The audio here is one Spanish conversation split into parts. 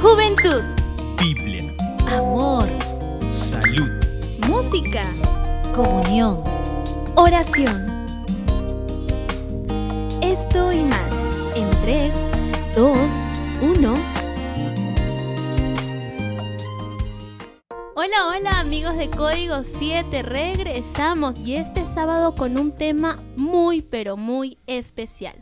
Juventud, Biblia, amor, salud, música, comunión, oración. Esto y más en 3, 2, 1. Hola, hola amigos de Código 7, regresamos y este sábado con un tema muy pero muy especial.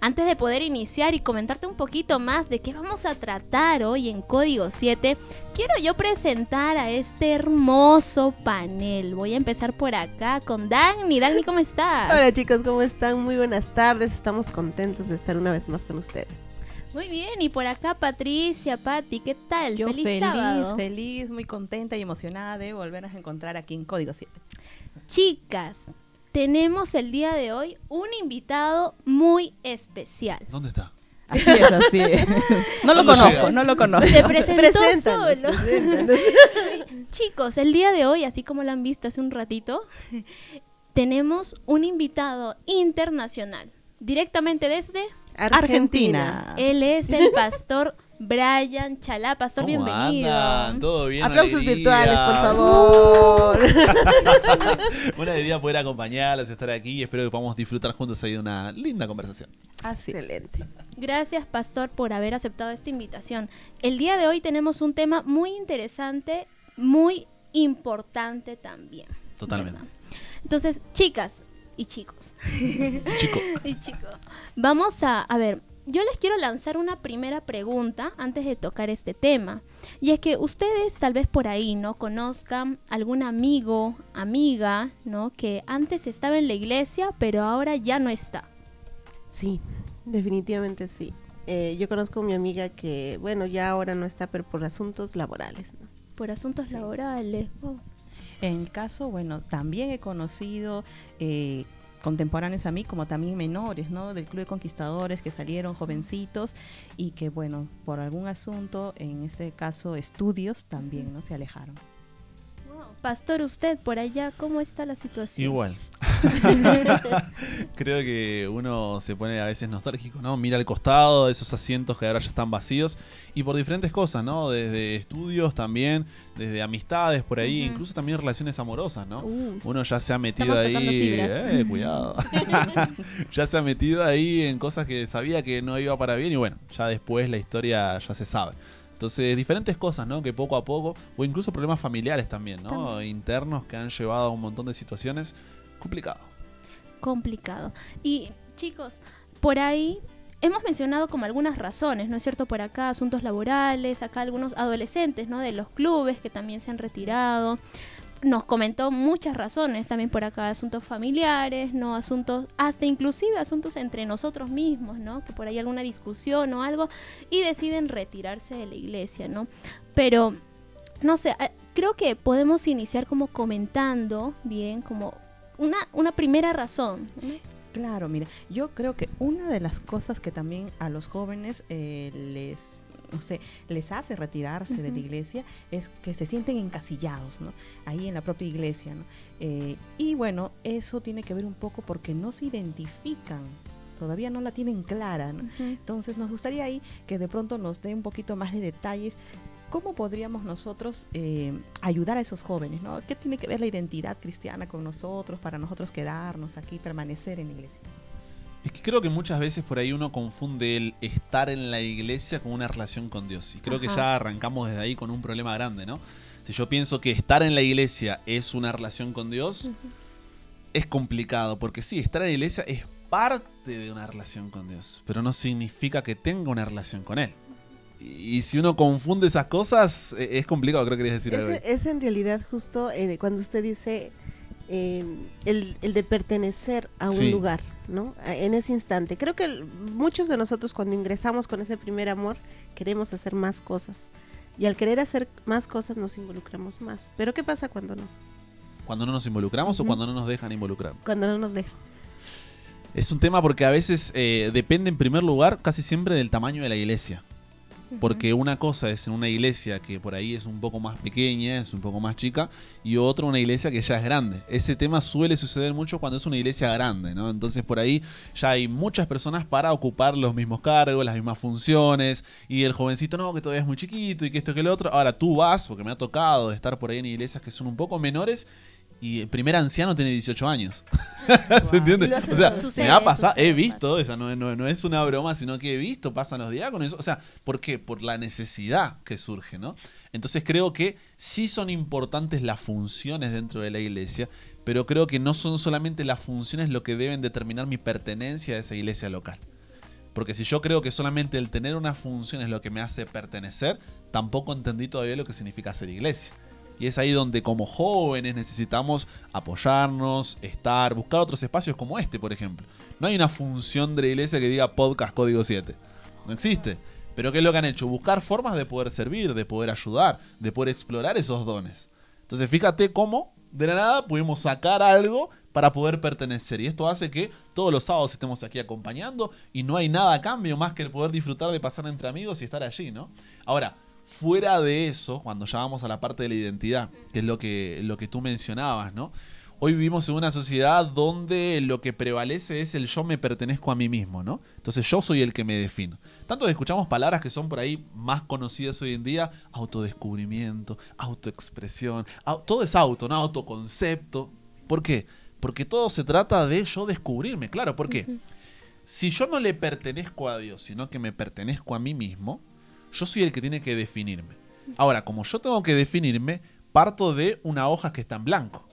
Antes de poder iniciar y comentarte un poquito más de qué vamos a tratar hoy en Código 7, quiero yo presentar a este hermoso panel. Voy a empezar por acá con Dagny. Dagny, ¿cómo estás? Hola chicos, ¿cómo están? Muy buenas tardes. Estamos contentos de estar una vez más con ustedes. Muy bien, y por acá Patricia, Patti, ¿qué tal? Yo feliz, feliz, sábado. feliz, muy contenta y emocionada de volvernos a encontrar aquí en Código 7. Chicas, tenemos el día de hoy un invitado muy especial. ¿Dónde está? Así es, así es. No lo Y- conozco, no lo conozco. Se presentó Preséntanos, solo. preséntanos. Chicos, el día de hoy, así como lo han visto hace un ratito, tenemos un invitado internacional, directamente desde... Argentina. Él es el pastor Brian Chalá. Pastor, ¿Cómo bienvenido. andan? ¿Todo bien? Aplausos Alegría. virtuales, por favor. Una alegría poder acompañarlos, estar aquí y espero que podamos disfrutar juntos ahí de una linda conversación. Así es. Excelente. Gracias, Pastor, por haber aceptado esta invitación. El día de hoy tenemos un tema muy interesante, muy importante también. Totalmente. ¿verdad? Entonces, chicas y chicos, Chico, y chicos, vamos a, a ver, yo les quiero lanzar una primera pregunta antes de tocar este tema. Y es que ustedes tal vez por ahí, ¿no? Conozcan algún amigo, amiga, ¿no? Que antes estaba en la iglesia, pero ahora ya no está. Sí, definitivamente sí. Eh, yo conozco a mi amiga que, bueno, ya ahora no está, pero por asuntos laborales. ¿no? Por asuntos laborales. Oh. En el caso, bueno, también he conocido eh, contemporáneos a mí, como también menores, ¿no? Del Club de Conquistadores que salieron jovencitos y que, bueno, por algún asunto, en este caso estudios, también, ¿no? Se alejaron. Pastor, usted por allá, ¿cómo está la situación? igual. Creo que uno se pone a veces nostálgico, ¿no? Mira al costado, esos asientos que ahora ya están vacíos y por diferentes cosas, ¿no? Desde estudios también, desde amistades por ahí, incluso también relaciones amorosas, ¿no? Uh, Uno ya se ha metido ahí, eh, cuidado. ya se ha metido ahí en cosas que sabía que no iba para bien y bueno, ya después la historia ya se sabe. Entonces, diferentes cosas, ¿no? Que poco a poco, o incluso problemas familiares también, ¿no? Internos que han llevado a un montón de situaciones complicadas. complicado. Y chicos, por ahí hemos mencionado como algunas razones, ¿no es cierto? Por acá asuntos laborales, acá algunos adolescentes, ¿no? De los clubes que también se han retirado. Nos comentó muchas razones también por acá, asuntos familiares, ¿no? Asuntos, hasta inclusive asuntos entre nosotros mismos, ¿no? Que por ahí alguna discusión o algo y deciden retirarse de la iglesia, ¿no? Pero, no sé, eh, creo que podemos iniciar como comentando, bien, como una, una primera razón. Claro, mira, yo creo que una de las cosas que también a los jóvenes eh, les, no sé, les hace retirarse de la iglesia es que se sienten encasillados, ¿no? Ahí en la propia iglesia, ¿no? Eh, y bueno, eso tiene que ver un poco porque no se identifican, todavía no la tienen clara, ¿no? Entonces nos gustaría ahí que de pronto nos dé un poquito más de detalles. ¿Cómo podríamos nosotros eh, ayudar a esos jóvenes? ¿no? ¿Qué tiene que ver la identidad cristiana con nosotros para nosotros quedarnos aquí, permanecer en la iglesia? Es que creo que muchas veces por ahí uno confunde el estar en la iglesia con una relación con Dios. Y creo que ya arrancamos desde ahí con un problema grande, ¿no? Si yo pienso que estar en la iglesia es una relación con Dios, es complicado. Porque sí, estar en la iglesia es parte de una relación con Dios, pero no significa que tenga una relación con Él. Y, y si uno confunde esas cosas, e- es complicado, creo que querías decir. Es, es en realidad justo eh, cuando usted dice eh, el, el de pertenecer a un Sí. lugar, En ese instante. Creo que muchos de nosotros cuando ingresamos con ese primer amor queremos hacer más cosas. Y al querer hacer más cosas nos involucramos más. Pero ¿qué pasa cuando no? Cuando no nos involucramos o cuando no nos dejan involucrar. Cuando no nos dejan. Es un tema porque a veces eh, depende en primer lugar casi siempre del tamaño de la iglesia. Porque una cosa es en una iglesia que por ahí es un poco más pequeña, es un poco más chica, y otra una iglesia que ya es grande. Ese tema suele suceder mucho cuando es una iglesia grande, ¿no? Entonces por ahí ya hay muchas personas para ocupar los mismos cargos, las mismas funciones, y el jovencito no, que todavía es muy chiquito y que esto que lo otro. Ahora tú vas, porque me ha tocado estar por ahí en iglesias que son un poco menores, y el primer anciano tiene 18 años. ¿Se entiende? O sea. Sucede, me ha pasado, he visto, esa no, no- no es una broma, sino que he visto, pasan los diáconos. O sea, ¿por qué? Por la necesidad que surge, ¿no? Entonces creo que sí son importantes las funciones dentro de la iglesia, pero creo que no son solamente las funciones lo que deben determinar mi pertenencia a esa iglesia local. Porque si yo creo que solamente el tener una función es lo que me hace pertenecer, tampoco entendí todavía lo que significa ser iglesia. Y es ahí donde como jóvenes necesitamos apoyarnos, estar, buscar otros espacios como este, por ejemplo. No hay una función de la iglesia que diga podcast código 7. No existe. Pero ¿qué es lo que han hecho? Buscar formas de poder servir, de poder ayudar, de poder explorar esos dones. Entonces fíjate cómo de la nada pudimos sacar algo para poder pertenecer. Y esto hace que todos los sábados estemos aquí acompañando y no hay nada a cambio más que el poder disfrutar de pasar entre amigos y estar allí, ¿no? Ahora, fuera de eso, cuando ya vamos a la parte de la identidad, que es lo que, lo que tú mencionabas, ¿no? Hoy vivimos en una sociedad donde lo que prevalece es el yo me pertenezco a mí mismo, ¿no? Entonces yo soy el que me defino. Tanto que escuchamos palabras que son por ahí más conocidas hoy en día, autodescubrimiento, autoexpresión, au- todo es auto, ¿no? Autoconcepto. ¿Por qué? Porque todo se trata de yo descubrirme, claro, ¿por qué? Si yo no le pertenezco a Dios, sino que me pertenezco a mí mismo, yo soy el que tiene que definirme. Ahora, como yo tengo que definirme, parto de una hoja que está en blanco.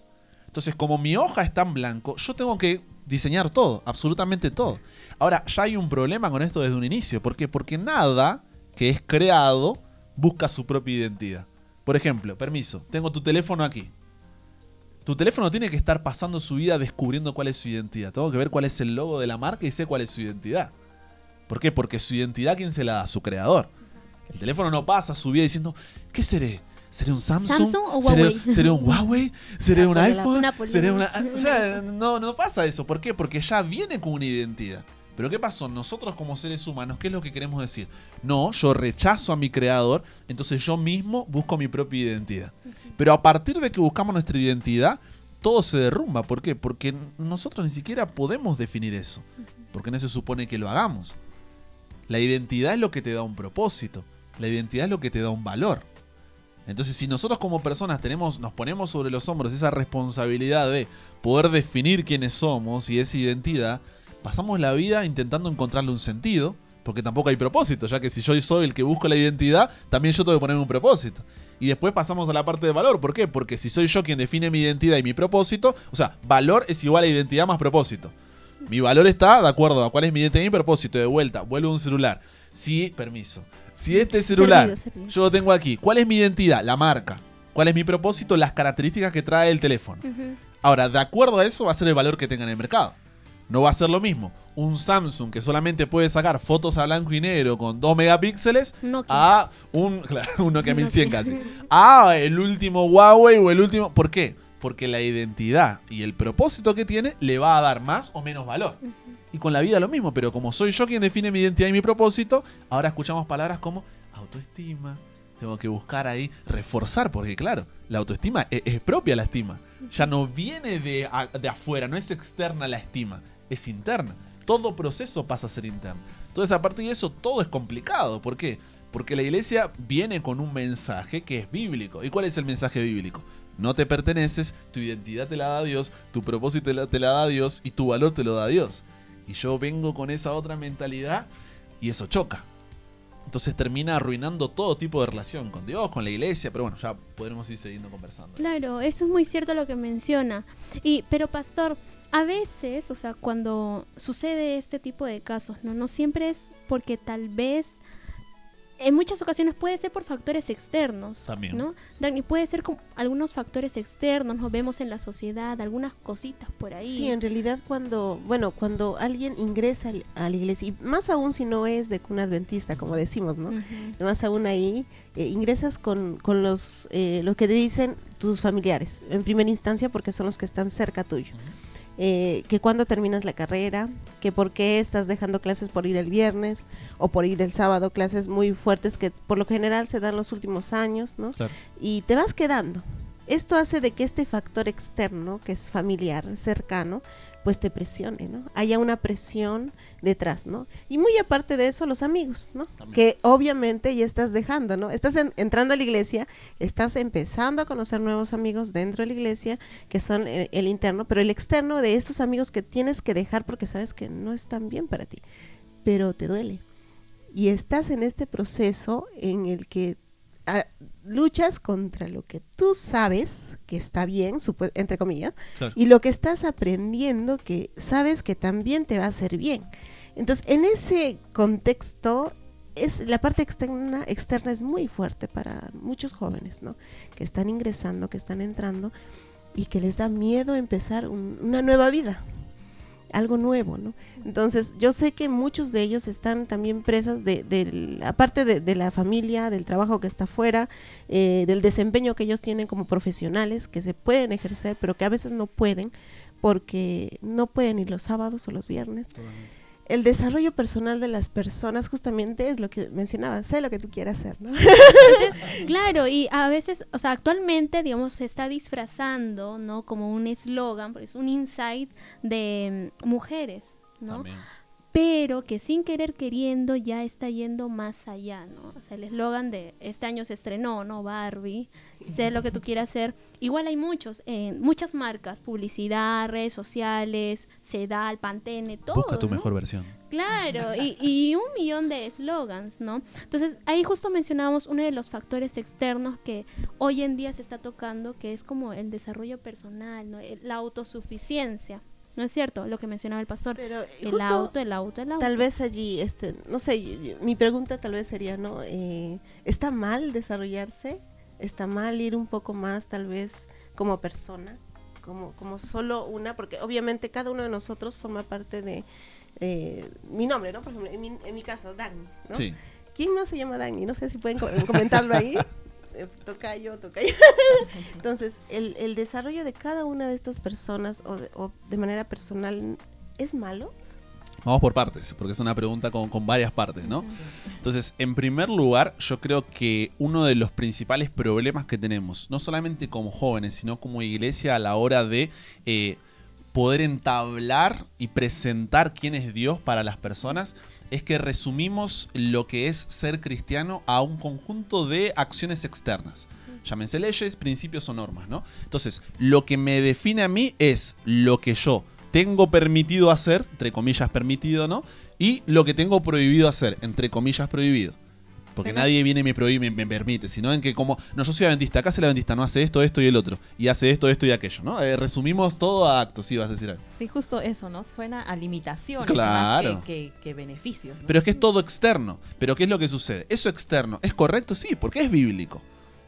Entonces, como mi hoja está en blanco, yo tengo que diseñar todo, absolutamente todo. Ahora, ya hay un problema con esto desde un inicio. ¿Por qué? Porque nada que es creado busca su propia identidad. Por ejemplo, permiso, tengo tu teléfono aquí. Tu teléfono tiene que estar pasando su vida descubriendo cuál es su identidad. Tengo que ver cuál es el logo de la marca y sé cuál es su identidad. ¿Por qué? Porque su identidad, ¿quién se la da? Su creador. El teléfono no pasa su vida diciendo, ¿qué seré? ¿Seré un Samsung? ¿Samsung o ¿Seré, Huawei? ¿Seré un Huawei? ¿Seré un iPhone? ¿Seré una...? O sea, no, no pasa eso. ¿Por qué? Porque ya viene con una identidad. Pero ¿qué pasó? Nosotros como seres humanos, ¿qué es lo que queremos decir? No, yo rechazo a mi creador, entonces yo mismo busco mi propia identidad. Pero a partir de que buscamos nuestra identidad, todo se derrumba. ¿Por qué? Porque nosotros ni siquiera podemos definir eso. Porque no se supone que lo hagamos. La identidad es lo que te da un propósito. La identidad es lo que te da un valor. Entonces, si nosotros como personas tenemos, nos ponemos sobre los hombros esa responsabilidad de poder definir quiénes somos y esa identidad, pasamos la vida intentando encontrarle un sentido, porque tampoco hay propósito, ya que si yo soy el que busco la identidad, también yo tengo que ponerme un propósito. Y después pasamos a la parte de valor. ¿Por qué? Porque si soy yo quien define mi identidad y mi propósito, o sea, valor es igual a identidad más propósito. Mi valor está de acuerdo a cuál es mi identidad y mi propósito. De vuelta, vuelvo a un celular. Si, permiso. Si este celular Servido, servido. yo lo tengo aquí, ¿cuál es mi identidad? La marca. ¿Cuál es mi propósito? Las características que trae el teléfono. Ahora, de acuerdo a eso va a ser el valor que tenga en el mercado. No va a ser lo mismo un Samsung que solamente puede sacar fotos a blanco y negro con 2 megapíxeles Nokia. a un, claro, un Nokia Un 1100 Nokia. casi. A el último Huawei o el último... ¿Por qué? Porque la identidad y el propósito que tiene le va a dar más o menos valor. Y con la vida lo mismo, pero como soy yo quien define mi identidad y mi propósito, ahora escuchamos palabras como autoestima. Tengo que buscar ahí reforzar, porque claro, la autoestima es, es propia la estima. Ya no viene de, de afuera, no es externa la estima, es interna. Todo proceso pasa a ser interno. Entonces, a partir de eso, todo es complicado. ¿Por qué? Porque la iglesia viene con un mensaje que es bíblico. ¿Y cuál es el mensaje bíblico? No te perteneces, tu identidad te la da Dios, tu propósito te la, te la da Dios y tu valor te lo da Dios. Y yo vengo con esa otra mentalidad y eso choca. Entonces termina arruinando todo tipo de relación con Dios, con la iglesia, pero bueno, ya podremos ir siguiendo conversando. Claro, eso es muy cierto lo que menciona. Y, pero pastor, a veces, o sea, cuando sucede este tipo de casos, no, no siempre es porque tal vez, en muchas ocasiones puede ser por factores externos, También. ¿no? Dani, puede ser con algunos factores externos, nos vemos en la sociedad, algunas cositas por ahí. Sí, en realidad cuando, bueno, cuando alguien ingresa al- a la iglesia, y más aún si no es de cuna adventista, como decimos, ¿no? Más aún ahí, eh, ingresas con, con los, eh, lo que te dicen tus familiares, en primera instancia porque son los que están cerca tuyo. Eh, que cuando terminas la carrera, que por qué estás dejando clases por ir el viernes o por ir el sábado, clases muy fuertes que por lo general se dan los últimos años, ¿no? Claro. Y te vas quedando. Esto hace de que este factor externo, que es familiar, cercano, pues te presione, ¿no? Haya una presión detrás, ¿no? Y muy aparte de eso, los amigos, ¿no? También. Que obviamente ya estás dejando, ¿no? Estás en- entrando a la iglesia, estás empezando a conocer nuevos amigos dentro de la iglesia, que son el, el interno, pero el externo de estos amigos que tienes que dejar porque sabes que no están bien para ti, pero te duele. Y estás en este proceso en el que luchas contra lo que tú sabes que está bien, entre comillas, Claro. y lo que estás aprendiendo que sabes que también te va a hacer bien. Entonces, en ese contexto, es, la parte externa, externa es muy fuerte para muchos jóvenes, ¿no? Que están ingresando, que están entrando y que les da miedo empezar un- una nueva vida, algo nuevo, ¿no? Entonces, yo sé que muchos de ellos están también presas de, del- aparte de, de la familia, del trabajo que está afuera, eh, del desempeño que ellos tienen como profesionales, que se pueden ejercer, pero que a veces no pueden, porque no pueden ir los sábados o los viernes. El desarrollo personal de las personas justamente es lo que mencionaba, sé lo que tú quieras hacer, ¿no? Claro, y a veces, o sea, actualmente, digamos, se está disfrazando, ¿no? Como un eslogan, porque es un insight de mm, mujeres, ¿no? También. Pero que sin querer queriendo ya está yendo más allá, ¿no? O sea, el eslogan de este año se estrenó, ¿no? Barbie, sé lo que tú quieras hacer. Igual hay muchos, eh, muchas marcas, publicidad, redes sociales, Sedal, Pantene, todo. Busca tu ¿no? mejor versión. Claro, y, y un millón de eslogans, ¿no? Entonces, ahí justo mencionábamos uno de los factores externos que hoy en día se está tocando, que es como el desarrollo personal, ¿no? La autosuficiencia, ¿no es cierto? Lo que mencionaba el pastor. Pero El justo auto, el auto, el auto. tal vez allí, este, no sé, mi pregunta tal vez sería, ¿no? Eh, ¿Está mal desarrollarse? ¿Está mal ir un poco más tal vez como persona? Como, como solo una, porque obviamente cada uno de nosotros forma parte de eh, mi nombre, ¿no? Por ejemplo, en mi, en mi caso, Dani, ¿no? Sí. ¿Quién más se llama Dani? No sé si pueden co- comentarlo ahí. Eh, Tocayo, tocayo. Entonces, el, desarrollo de cada una de estas personas o de, o de manera personal es malo. Vamos por partes, porque es una pregunta con, con varias partes, ¿no? Entonces, en primer lugar, yo creo que uno de los principales problemas que tenemos, no solamente como jóvenes, sino como iglesia a la hora de eh, poder entablar y presentar quién es Dios para las personas, es que resumimos lo que es ser cristiano a un conjunto de acciones externas. Llámense leyes, principios o normas, ¿no? Entonces, lo que me define a mí es lo que yo tengo permitido hacer, entre comillas permitido, ¿no? Y lo que tengo prohibido hacer, entre comillas prohibido. Porque nadie viene y me prohíbe me, me permite, sino en que como, no, yo soy adventista, acá hace la adventista, no hace esto, esto y el otro, y hace esto, esto y aquello, ¿no? Eh, resumimos todo a actos, sí, vas a decir algo. Sí, justo eso, ¿no? Suena a limitaciones Claro. más que, que- que beneficios. ¿no? Pero es que es todo externo. Pero ¿qué es lo que sucede? Eso externo, ¿es correcto? Sí, porque es bíblico.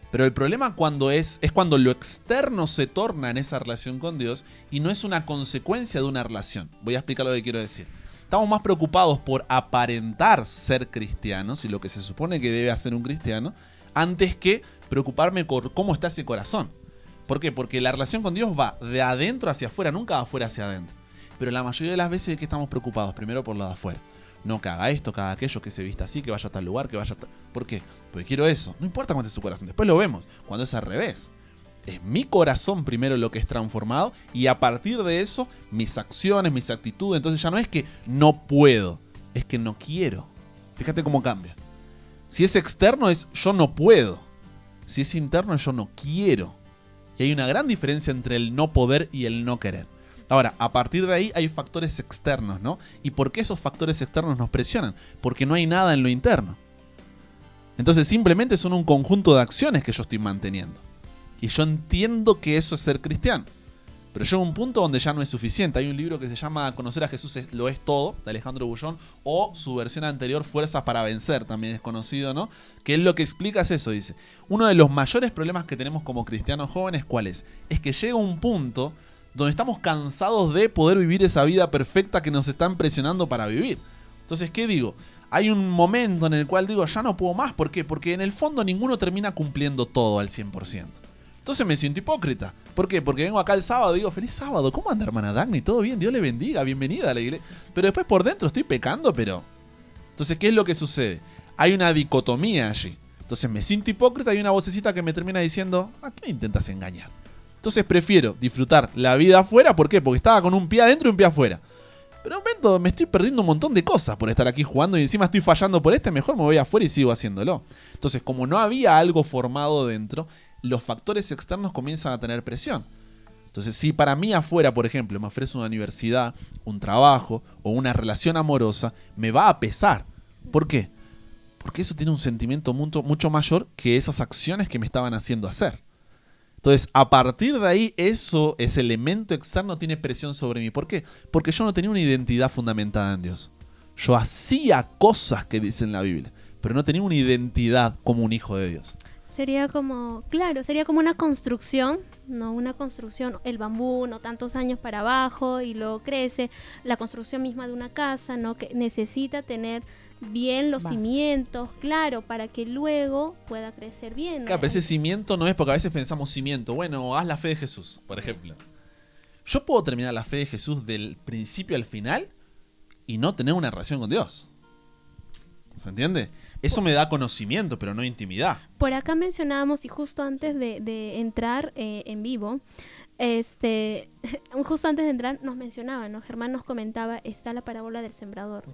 Pero el problema cuando es, es cuando lo externo se torna en esa relación con Dios y no es una consecuencia de una relación. Voy a explicar lo que quiero decir. Estamos más preocupados por aparentar ser cristianos y lo que se supone que debe hacer un cristiano, antes que preocuparme por cómo está ese corazón. ¿Por qué? Porque la relación con Dios va de adentro hacia afuera, nunca de afuera hacia adentro. Pero la mayoría de las veces de que estamos preocupados, primero por lo de afuera. No que haga esto, que haga aquello, que se vista así, que vaya a tal lugar, que vaya a tal... ¿Por qué? Porque quiero eso. No importa cómo esté su corazón. Después lo vemos. Cuando es al revés. Es mi corazón primero lo que es transformado y a partir de eso mis acciones, mis actitudes. Entonces ya no es que no puedo, es que no quiero. Fíjate cómo cambia. Si es externo es yo no puedo. Si es interno es yo no quiero. Y hay una gran diferencia entre el no poder y el no querer. Ahora, a partir de ahí hay factores externos, ¿no? ¿Y por qué esos factores externos nos presionan? Porque no hay nada en lo interno. Entonces simplemente son un conjunto de acciones que yo estoy manteniendo. Y yo entiendo que eso es ser cristiano. Pero llega un punto donde ya no es suficiente. Hay un libro que se llama Conocer a Jesús es- lo es todo, de Alejandro Bullón, o su versión anterior, Fuerzas para Vencer, también es conocido, ¿no? Que él lo que explica es eso, dice. Uno de los mayores problemas que tenemos como cristianos jóvenes, ¿cuál es? Es que llega un punto donde estamos cansados de poder vivir esa vida perfecta que nos están presionando para vivir. Entonces, ¿qué digo? Hay un momento en el cual digo, ya no puedo más. ¿Por qué? Porque en el fondo ninguno termina cumpliendo todo al 100%. Entonces me siento hipócrita. ¿Por qué? Porque vengo acá el sábado y digo, feliz sábado, ¿cómo anda hermana Dagny? ¿Todo bien? Dios le bendiga, bienvenida a la iglesia. Pero después por dentro estoy pecando, pero... Entonces, ¿qué es lo que sucede? Hay una dicotomía allí. Entonces me siento hipócrita y una vocecita que me termina diciendo, ¿a qué me intentas engañar? Entonces prefiero disfrutar la vida afuera, ¿por qué? Porque estaba con un pie adentro y un pie afuera. Pero en un momento me estoy perdiendo un montón de cosas por estar aquí jugando y encima estoy fallando por este, mejor me voy afuera y sigo haciéndolo. Entonces, como no había algo formado dentro, los factores externos comienzan a tener presión. Entonces, si para mí afuera, por ejemplo, me ofrece una universidad, un trabajo o una relación amorosa, me va a pesar. ¿Por qué? Porque eso tiene un sentimiento mucho, mayor que esas acciones que me estaban haciendo hacer. Entonces, a partir de ahí, eso, ese elemento externo tiene presión sobre mí. ¿Por qué? Porque yo no tenía una identidad fundamentada en Dios. Yo hacía cosas que dice en la Biblia, pero no tenía una identidad como un hijo de Dios. Sería como, claro, sería como una construcción, no una construcción, el bambú, no tantos años para abajo y luego crece, la construcción misma de una casa, ¿no? Que necesita tener bien los cimientos, claro, para que luego pueda crecer bien. Claro, pero ese cimiento no es porque a veces pensamos cimiento. Bueno, haz la fe de Jesús, por ejemplo. Yo puedo terminar la fe de Jesús del principio al final y no tener una relación con Dios. ¿Se entiende? Eso me da conocimiento, pero no intimidad. Por acá mencionábamos, y justo antes de, de entrar eh, en vivo, este, justo antes de entrar nos mencionaba, ¿no? Germán nos comentaba, está la parábola del sembrador.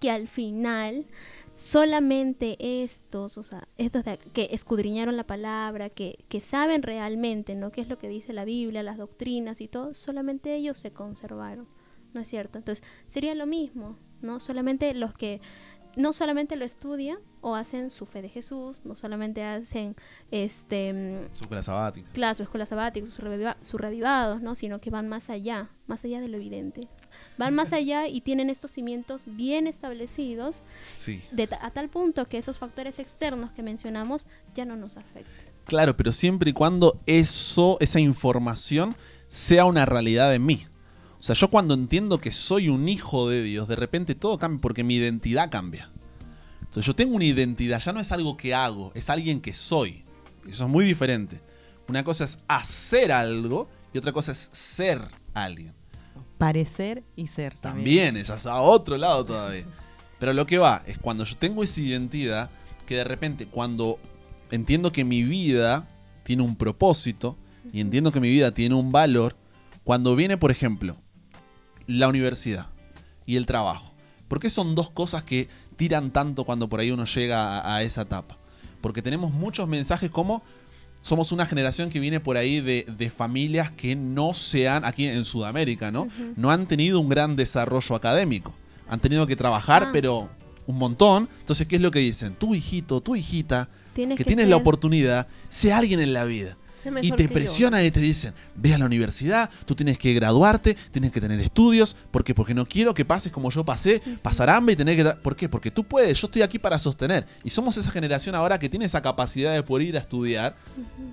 Que al final solamente estos, o sea, estos de- que escudriñaron la palabra, que, que saben realmente, ¿no? ¿Qué es lo que dice la Biblia, las doctrinas y todo? Solamente ellos se conservaron, ¿no es cierto? Entonces, sería lo mismo, ¿no? Solamente los que no solamente lo estudian o hacen su fe de Jesús, no solamente hacen este mm, Su cura sabática. claro, su escuela sabática, sus reviva- sus revivados, ¿no? Sino que van más allá, más allá de lo evidente. Van más allá y tienen estos cimientos bien establecidos Sí. de ta- a tal punto que esos factores externos que mencionamos ya no nos afectan. Claro, pero siempre y cuando eso, esa información sea una realidad en mí. O sea, yo cuando entiendo que soy un hijo de Dios, de repente todo cambia porque mi identidad cambia. Entonces yo tengo una identidad, ya no es algo que hago, es alguien que soy. Eso es muy diferente. Una cosa es hacer algo y otra cosa es ser alguien. Parecer y ser También, ella es a otro lado todavía. Pero lo que va es cuando yo tengo esa identidad, que de repente cuando entiendo que mi vida tiene un propósito y entiendo que mi vida tiene un valor, cuando viene, por ejemplo, la universidad y el trabajo. ¿Por qué son dos cosas que tiran tanto cuando por ahí uno llega a, a esa etapa? Porque tenemos muchos mensajes como somos una generación que viene por ahí de, de familias que no se han, aquí en Sudamérica, ¿no? No han tenido un gran desarrollo académico. Han tenido que trabajar, Ah. pero un montón. Entonces, ¿qué es lo que dicen? Tu hijito, tu hijita, Tienes que, que tienes la oportunidad, sé alguien en la vida. Y te presionan y te dicen, ve a la universidad, tú tienes que graduarte, tienes que tener estudios, ¿por qué? Porque no quiero que pases como yo pasé, pasar hambre y tener que... ¿Por qué? Porque tú puedes, yo estoy aquí para sostener. Y somos esa generación ahora que tiene esa capacidad de poder ir a estudiar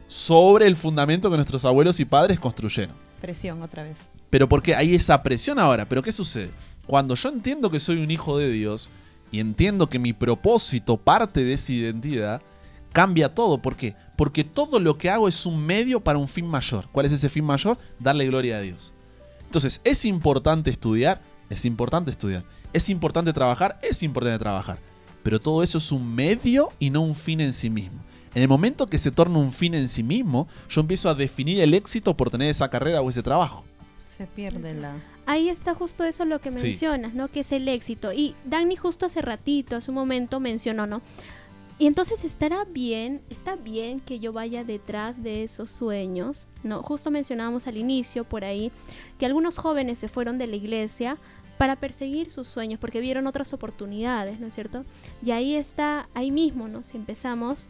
sobre el fundamento que nuestros abuelos y padres construyeron. Presión otra vez. Pero porque hay esa presión ahora. Pero ¿qué sucede? Cuando yo entiendo que soy un hijo de Dios y entiendo que mi propósito parte de esa identidad, cambia todo. ¿Por qué? Porque todo lo que hago es un medio para un fin mayor. ¿Cuál es ese fin mayor? Darle gloria a Dios. Entonces, ¿es importante estudiar? Es importante estudiar. ¿Es importante trabajar? Es importante trabajar. Pero todo eso es un medio y no un fin en sí mismo. En el momento que se torna un fin en sí mismo, yo empiezo a definir el éxito por tener esa carrera o ese trabajo. Se pierde la... Ahí está justo eso lo que Sí. mencionas, ¿no? Que es el éxito. Y Dani justo hace ratito, hace un momento mencionó, ¿no? Y entonces estará bien, está bien que yo vaya detrás de esos sueños, ¿no? Justo mencionábamos al inicio por ahí que algunos jóvenes se fueron de la iglesia para perseguir sus sueños porque vieron otras oportunidades, ¿no es cierto? Y ahí está, ahí mismo, ¿no? Si empezamos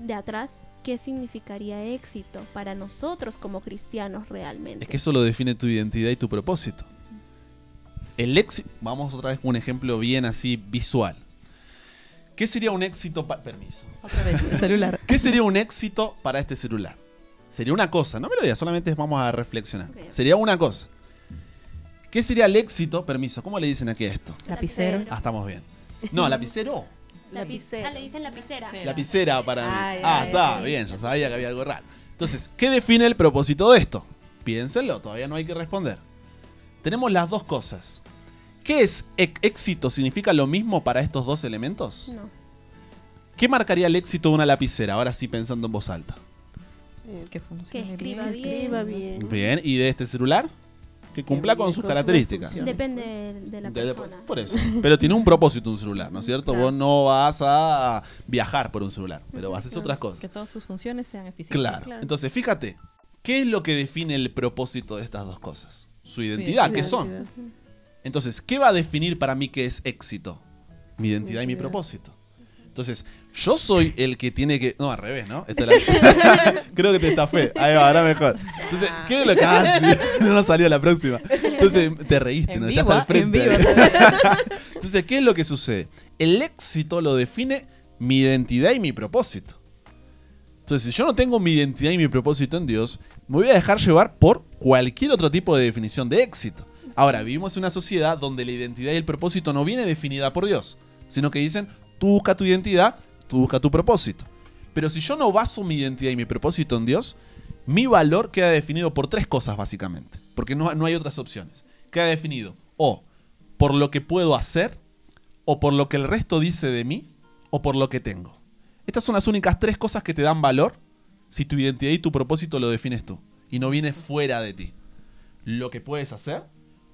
de atrás, ¿qué significaría éxito para nosotros como cristianos realmente? Es que eso lo define tu identidad y tu propósito. El éxito, vamos otra vez con un ejemplo bien así visual. ¿Qué sería un éxito para permiso? Otra vez, el celular. ¿Qué sería un éxito para este celular? Sería una cosa, no me lo digas, solamente vamos a reflexionar. Sería una cosa. ¿Qué sería el éxito? Permiso, ¿cómo le dicen aquí a esto? Lapicero. Ah, estamos bien. No, lapicero. Lapic- Lapicero. Ah, le dicen lapicera. Lapicera para mí. Ay, ah, ay, está, ay. bien, yo sabía que había algo raro. Entonces, ¿qué define el propósito de esto? Piénsenlo, todavía no hay que responder. Tenemos las dos cosas. ¿Qué es éxito? ¿Significa lo mismo para estos dos elementos? No. ¿Qué marcaría el éxito de una lapicera? Ahora sí pensando en voz alta. Eh, Que funcione Que escriba bien. bien. escriba bien. Bien, ¿y de este celular? Que cumpla con sus con características. funciones. Depende de, la De- persona. por eso. Pero tiene un propósito un celular, ¿no es cierto? Claro. Vos no vas a viajar por un celular, pero vas a hacer otras cosas. Que todas sus funciones sean eficientes. Claro. Claro. Entonces, fíjate, ¿qué es lo que define el propósito de estas dos cosas? Su identidad, ¿qué son? Entonces, ¿qué va a definir para mí qué es éxito? Mi identidad y mi propósito. Entonces, yo soy el que tiene que. No, al revés, ¿no? Esta es la- Creo que te estafé. Ahí va, ahora mejor. Entonces, ¿qué es lo que. Ah, sí, no nos salió la próxima. Entonces, te reíste, En ¿no? vivo, ya está al ¿ah? frente. En vivo. Entonces, ¿qué es lo que sucede? El éxito lo define mi identidad y mi propósito. Entonces, si yo no tengo mi identidad y mi propósito en Dios, me voy a dejar llevar por cualquier otro tipo de definición de éxito. Ahora, vivimos en una sociedad donde la identidad y el propósito no viene definida por Dios, sino que dicen, tú busca tu identidad, tú busca tu propósito. Pero si yo no baso mi identidad y mi propósito en Dios, mi valor queda definido por tres cosas básicamente, porque no, no hay otras opciones. Queda definido o por lo que puedo hacer, o por lo que el resto dice de mí, o por lo que tengo. Estas son las únicas tres cosas que te dan valor si tu identidad y tu propósito lo defines tú y no viene fuera de ti. Lo que puedes hacer,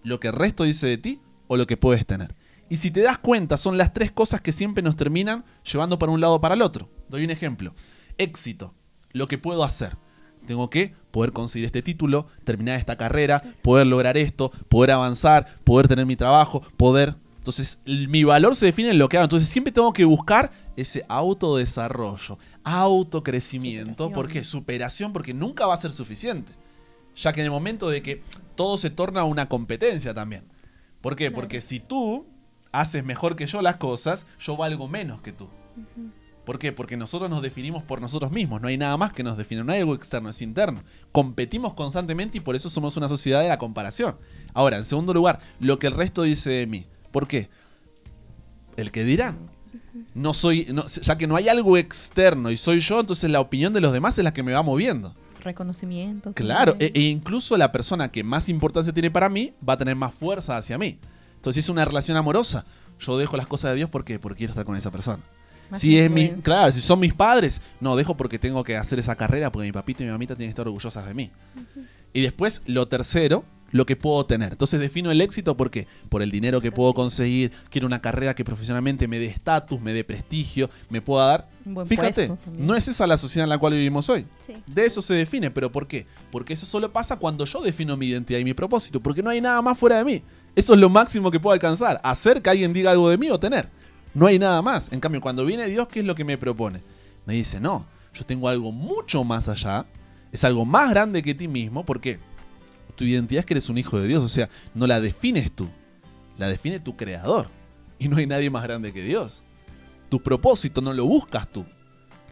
lo que el resto dice de ti o lo que puedes tener. Y si te das cuenta, son las tres cosas que siempre nos terminan llevando para un lado o para el otro. Doy un ejemplo. Éxito, lo que puedo hacer. Tengo que poder conseguir este título, terminar esta carrera, poder lograr esto, poder avanzar, poder tener mi trabajo, poder... Entonces, mi valor se define en lo que hago. Entonces, siempre tengo que buscar ese autodesarrollo, autocrecimiento. Superación. ¿Por qué? Superación, porque nunca va a ser suficiente. Ya que en el momento de que todo se torna una competencia también. ¿Por qué? Claro. Porque si tú haces mejor que yo las cosas, yo valgo menos que tú. ¿Por qué? Porque nosotros nos definimos por nosotros mismos, no hay nada más que nos define, no hay algo externo, es interno. Competimos constantemente y por eso somos una sociedad de la comparación. Ahora, en segundo lugar, lo que el resto dice de mí. ¿Por qué? El que dirán. No soy, no- ya que no hay algo externo y soy yo, entonces la opinión de los demás es la que me va moviendo. Reconocimiento. Claro, e, e incluso la persona que más importancia tiene para mí va a tener más fuerza hacia mí. Entonces, si es una relación amorosa, yo dejo las cosas de Dios porque, porque quiero estar con esa persona. Más si es mi, claro, si son mis padres, no, dejo porque tengo que hacer esa carrera porque mi papito y mi mamita tienen que estar orgullosas de mí. Y después, lo tercero, lo que puedo tener. Entonces defino el éxito ¿por qué? Por el dinero que puedo conseguir, quiero una carrera que profesionalmente me dé estatus, me dé prestigio, me pueda dar. Buen Fíjate, no es esa la sociedad en la cual vivimos hoy. Sí. De eso se define, pero ¿por qué? Porque eso solo pasa cuando yo defino mi identidad y mi propósito, porque no hay nada más fuera de mí. Eso es lo máximo que puedo alcanzar, hacer que alguien diga algo de mí o tener. No hay nada más. En cambio, cuando viene Dios, ¿qué es lo que me propone? Me dice, no, yo tengo algo mucho más allá, es algo más grande que ti mismo, ¿por qué? Tu identidad es que eres un hijo de Dios, o sea, no la defines tú, la define tu creador. Y no hay nadie más grande que Dios. Tu propósito no lo buscas tú.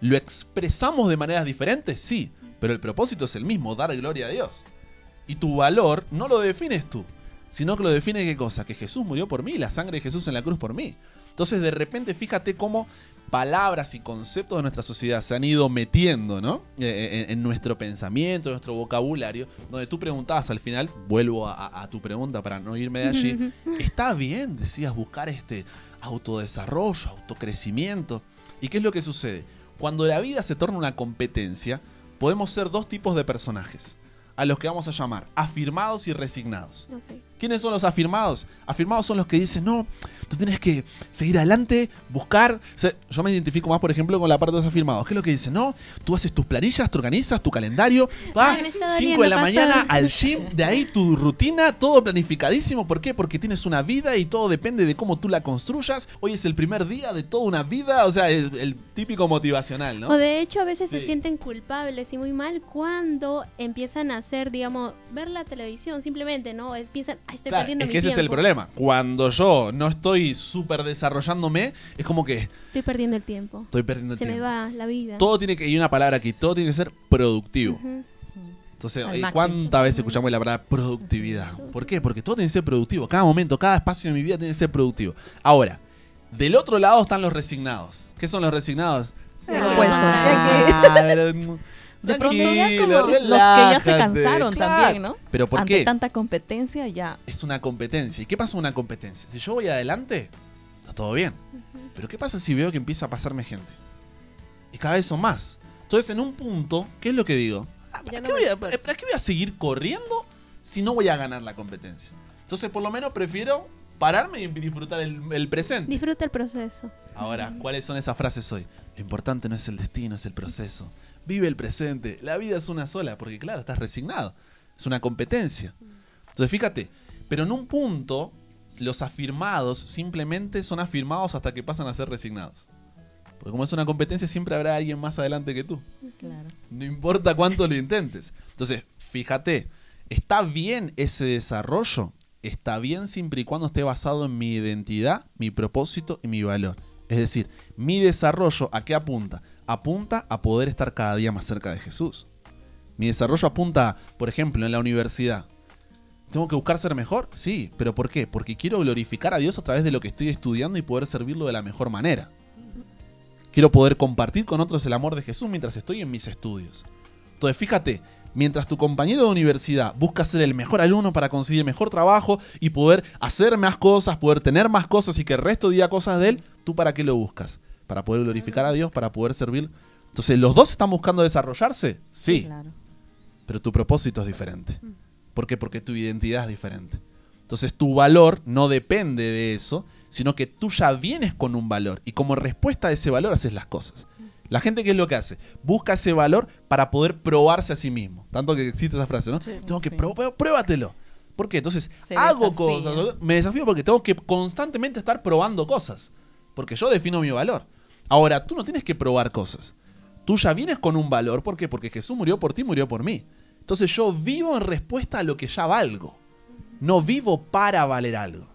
¿Lo expresamos de maneras diferentes? Sí, pero el propósito es el mismo, dar gloria a Dios. Y tu valor no lo defines tú, sino que lo define qué cosa, que Jesús murió por mí, la sangre de Jesús en la cruz por mí. Entonces de repente fíjate cómo palabras y conceptos de nuestra sociedad se han ido metiendo, ¿no? Eh, en, en nuestro pensamiento, en nuestro vocabulario, donde tú preguntabas al final, vuelvo a, tu pregunta para no irme de allí, está bien, decías, buscar este autodesarrollo, autocrecimiento. ¿Y qué es lo que sucede? Cuando la vida se torna una competencia, podemos ser dos tipos de personajes, a los que vamos a llamar afirmados y resignados. ¿Quiénes son los afirmados? Afirmados son los que dicen, no, tú tienes que seguir adelante, buscar. O sea, yo me identifico más, por ejemplo, con la parte de los afirmados. ¿Qué es lo que dicen? No, tú haces tus planillas, te organizas, tu calendario, va, Ay, me está 5 de la mañana al gym, de ahí tu rutina, todo planificadísimo. ¿Por qué? Porque tienes una vida y todo depende de cómo tú la construyas. Hoy es el primer día de toda una vida, o sea, es el típico motivacional, ¿no? O de hecho a veces se sienten culpables y muy mal cuando empiezan a hacer, digamos, ver la televisión simplemente, ¿no? Empiezan, ay, estoy Claro, perdiendo es mi que ese es el problema. Cuando yo no estoy súper desarrollándome, es como que Estoy perdiendo el tiempo. estoy perdiendo el Se me tiempo. va la vida. Todo tiene que, y una palabra aquí, todo tiene que ser productivo. Ujú. Entonces, Al eh, máximo. ¿cuántas veces escuchamos la palabra productividad? ¿Por qué? Porque todo tiene que ser productivo. Cada momento, cada espacio de mi vida tiene que ser productivo. Ahora, del otro lado están los resignados. ¿Qué son los resignados? Ah, mm, de pronto ya como- los que ya se cansaron Claro. también, ¿no? Pero ¿por Ante qué? tanta competencia ya. Es una competencia. ¿Y qué pasa con una competencia? Si yo voy adelante, está todo bien. Pero ¿qué pasa si veo que empieza a pasarme gente? Y cada vez son más. Entonces, en un punto, ¿qué es lo que digo? Ah, ¿Para, Ya no qué me voy a, esfuerzo. para qué voy a seguir corriendo si no voy a ganar la competencia? Entonces, por lo menos prefiero pararme y disfrutar el, el presente. Disfruta el proceso. Ahora, ¿cuáles son esas frases hoy? Lo importante no es el destino, es el proceso. Vive el presente. La vida es una sola, porque claro, estás resignado. Es una competencia. Entonces, fíjate, pero en un punto, los afirmados simplemente son afirmados hasta que pasan a ser resignados. Porque como es una competencia, siempre habrá alguien más adelante que tú. Claro. No importa cuánto lo intentes. Entonces, fíjate, ¿está bien ese desarrollo? Está bien siempre y cuando esté basado en mi identidad, mi propósito y mi valor. Es decir, mi desarrollo a qué apunta? Apunta a poder estar cada día más cerca de Jesús. Mi desarrollo apunta, por ejemplo, en la universidad. ¿Tengo que buscar ser mejor? Sí, pero ¿por qué? Porque quiero glorificar a Dios a través de lo que estoy estudiando y poder servirlo de la mejor manera. Quiero poder compartir con otros el amor de Jesús mientras estoy en mis estudios. Entonces, fíjate, mientras tu compañero de universidad busca ser el mejor alumno para conseguir mejor trabajo y poder hacer más cosas, poder tener más cosas y que el resto diga cosas de él, ¿tú para qué lo buscas? Para poder glorificar a Dios, para poder servir. Entonces, ¿los dos están buscando desarrollarse? Sí, Claro. pero tu propósito es diferente. ¿Por qué? Porque tu identidad es diferente. Entonces tu valor no depende de eso, sino que tú ya vienes con un valor y como respuesta a ese valor haces las cosas. La gente, ¿qué es lo que hace? Busca ese valor para poder probarse a sí mismo. Tanto que existe esa frase, ¿no? Sí. tengo que Sí. probar, pruébatelo. ¿Por qué? Entonces, Se hago desafía. cosas. Me desafío porque tengo que constantemente estar probando cosas. Porque yo defino mi valor. Ahora, tú no tienes que probar cosas. Tú ya vienes con un valor. ¿Por qué? Porque Jesús murió por ti, murió por mí. Entonces yo vivo en respuesta a lo que ya valgo. No vivo para valer algo.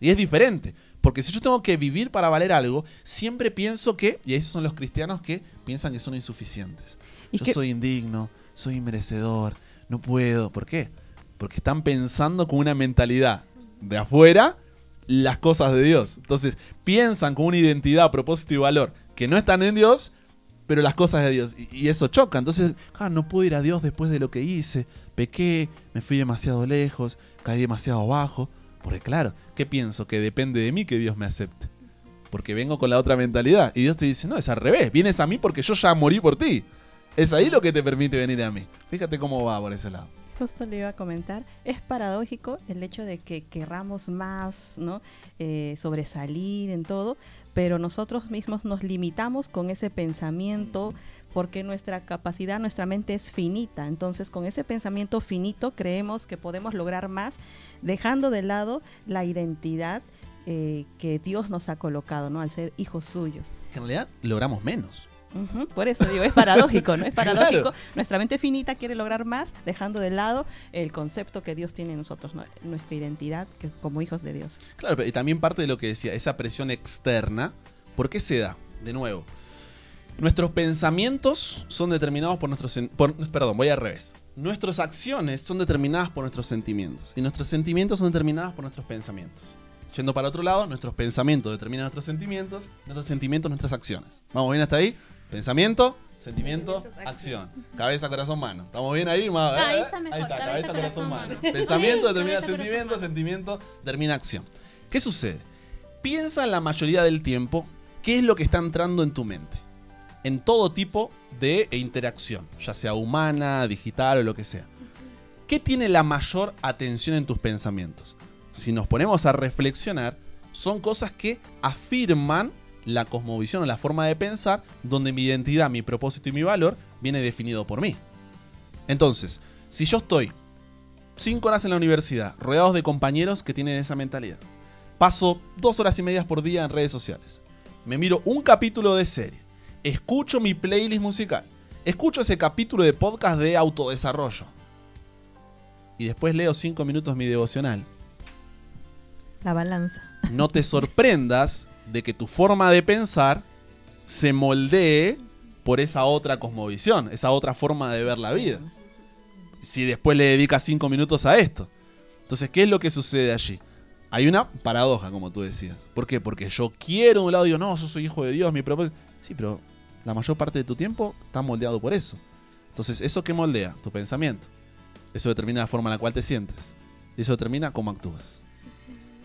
Y es diferente. Porque si yo tengo que vivir para valer algo, siempre pienso que, y esos son los cristianos que piensan que son insuficientes. ¿Y yo soy indigno, soy inmerecedor, no puedo. ¿Por qué? Porque están pensando con una mentalidad de afuera las cosas de Dios. Entonces piensan con una identidad, propósito y valor que no están en Dios, pero las cosas de Dios. Y, eso choca. Entonces, ah, no puedo ir a Dios después de lo que hice. Pequé, me fui demasiado lejos, caí demasiado bajo. Porque claro, ¿qué pienso? Que depende de mí que Dios me acepte. Porque vengo con la otra mentalidad. Y Dios te dice, no, es al revés. Vienes a mí porque yo ya morí por ti. Es ahí lo que te permite venir a mí. Fíjate cómo va por ese lado. Justo le iba a comentar, es paradójico el hecho de que querramos más, ¿no? Eh, sobresalir en todo, pero nosotros mismos nos limitamos con ese pensamiento porque nuestra capacidad, nuestra mente es finita. Entonces, con ese pensamiento finito creemos que podemos lograr más, dejando de lado la identidad eh, que Dios nos ha colocado, ¿no? Al ser hijos suyos. En realidad, logramos menos. Por eso digo, es paradójico, ¿no? Es Claro. paradójico. Nuestra mente finita quiere lograr más, dejando de lado el concepto que Dios tiene en nosotros, ¿no? nuestra identidad que, como hijos de Dios. Claro, pero y también parte de lo que decía, esa presión externa, ¿por qué se da? De nuevo, nuestros pensamientos son determinados por nuestros... Por, perdón, voy al revés. Nuestras acciones son determinadas por nuestros sentimientos y nuestros sentimientos son determinados por nuestros pensamientos. Yendo para otro lado, nuestros pensamientos determinan nuestros sentimientos, nuestros sentimientos nuestras acciones. ¿Vamos bien hasta ahí? Pensamiento, sentimiento, acción. Cabeza, corazón, mano. ¿Estamos bien ahí? Ma- Ah, ahí eh? está mejor. Ahí está, Cabeza, cabeza, corazón, corazón, mano. Pensamiento determina Cabeza, corazón, sentimiento, sentimiento determina acción. ¿Qué sucede? Piensa en la mayoría del tiempo qué es lo que está entrando en tu mente. En todo tipo de interacción, ya sea humana, digital o lo que sea. ¿Qué tiene la mayor atención en tus pensamientos? Si nos ponemos a reflexionar, son cosas que afirman la cosmovisión o la forma de pensar donde mi identidad, mi propósito y mi valor viene definido por mí. Entonces, si yo estoy cinco horas en la universidad, rodeados de compañeros que tienen esa mentalidad, paso dos horas y medias por día en redes sociales, me miro un capítulo de serie, escucho mi playlist musical, escucho ese capítulo de podcast de autodesarrollo y después leo cinco minutos mi devocional, La balanza. no te sorprendas de que tu forma de pensar se moldee por esa otra cosmovisión, esa otra forma de ver la vida. Si después le dedicas cinco minutos a esto. Entonces, ¿qué es lo que sucede allí? Hay una paradoja, como tú decías. ¿Por qué? Porque yo quiero de un lado digo, no, yo soy hijo de Dios, mi propósito. Sí, pero la mayor parte de tu tiempo está moldeado por eso. Entonces, ¿eso qué moldea? Tu pensamiento. Eso determina la forma en la cual te sientes. Y eso determina cómo actúas.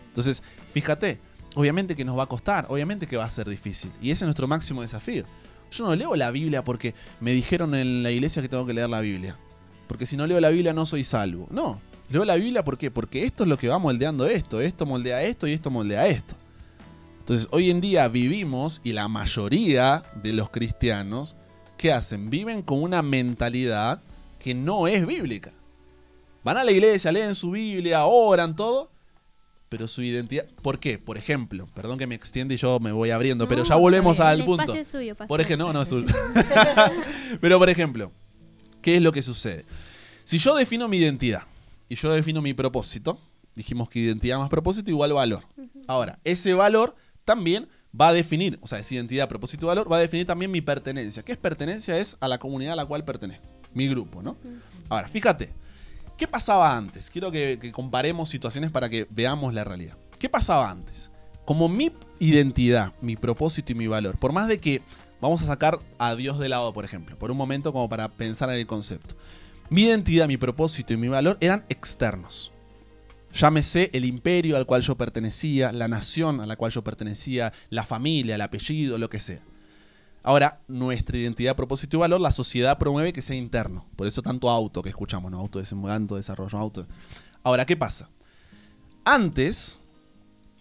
Entonces, fíjate, obviamente que nos va a costar, obviamente que va a ser difícil. Y ese es nuestro máximo desafío. Yo no leo la Biblia porque me dijeron en la iglesia que tengo que leer la Biblia. Porque si no leo la Biblia no soy salvo. No, leo la Biblia porque esto es lo que va moldeando esto. Esto moldea esto y esto moldea esto. Entonces, hoy en día vivimos y la mayoría de los cristianos, ¿qué hacen? Viven con una mentalidad que no es bíblica. Van a la iglesia, leen su Biblia, oran, todo, pero su identidad... ¿Por qué? Por ejemplo, perdón que me extiende y yo me voy abriendo, pero ya volvemos al el punto. es suyo. Por ejemplo, no, no es suyo. pero por ejemplo, ¿qué es lo que sucede? Si yo defino mi identidad y yo defino mi propósito, dijimos que identidad más propósito igual valor. Ahora, ese valor también va a definir, o sea, es identidad, propósito y valor, va a definir también mi pertenencia. ¿Qué es pertenencia? Es a la comunidad a la cual pertenezco, mi grupo, ¿no? Ahora, fíjate, ¿qué pasaba antes? Quiero que, comparemos situaciones para que veamos la realidad. ¿Qué pasaba antes? Como mi identidad, mi propósito y mi valor, por más de que vamos a sacar a Dios de lado, por ejemplo, por un momento como para pensar en el concepto. Mi identidad, mi propósito y mi valor eran externos. Llámese el imperio al cual yo pertenecía, la nación a la cual yo pertenecía, la familia, el apellido, lo que sea. Ahora, nuestra identidad, propósito y valor, la sociedad promueve que sea interno. Por eso tanto auto que escuchamos, ¿no? Autodesenvolvimiento, desarrollo, auto. Ahora, ¿qué pasa? Antes,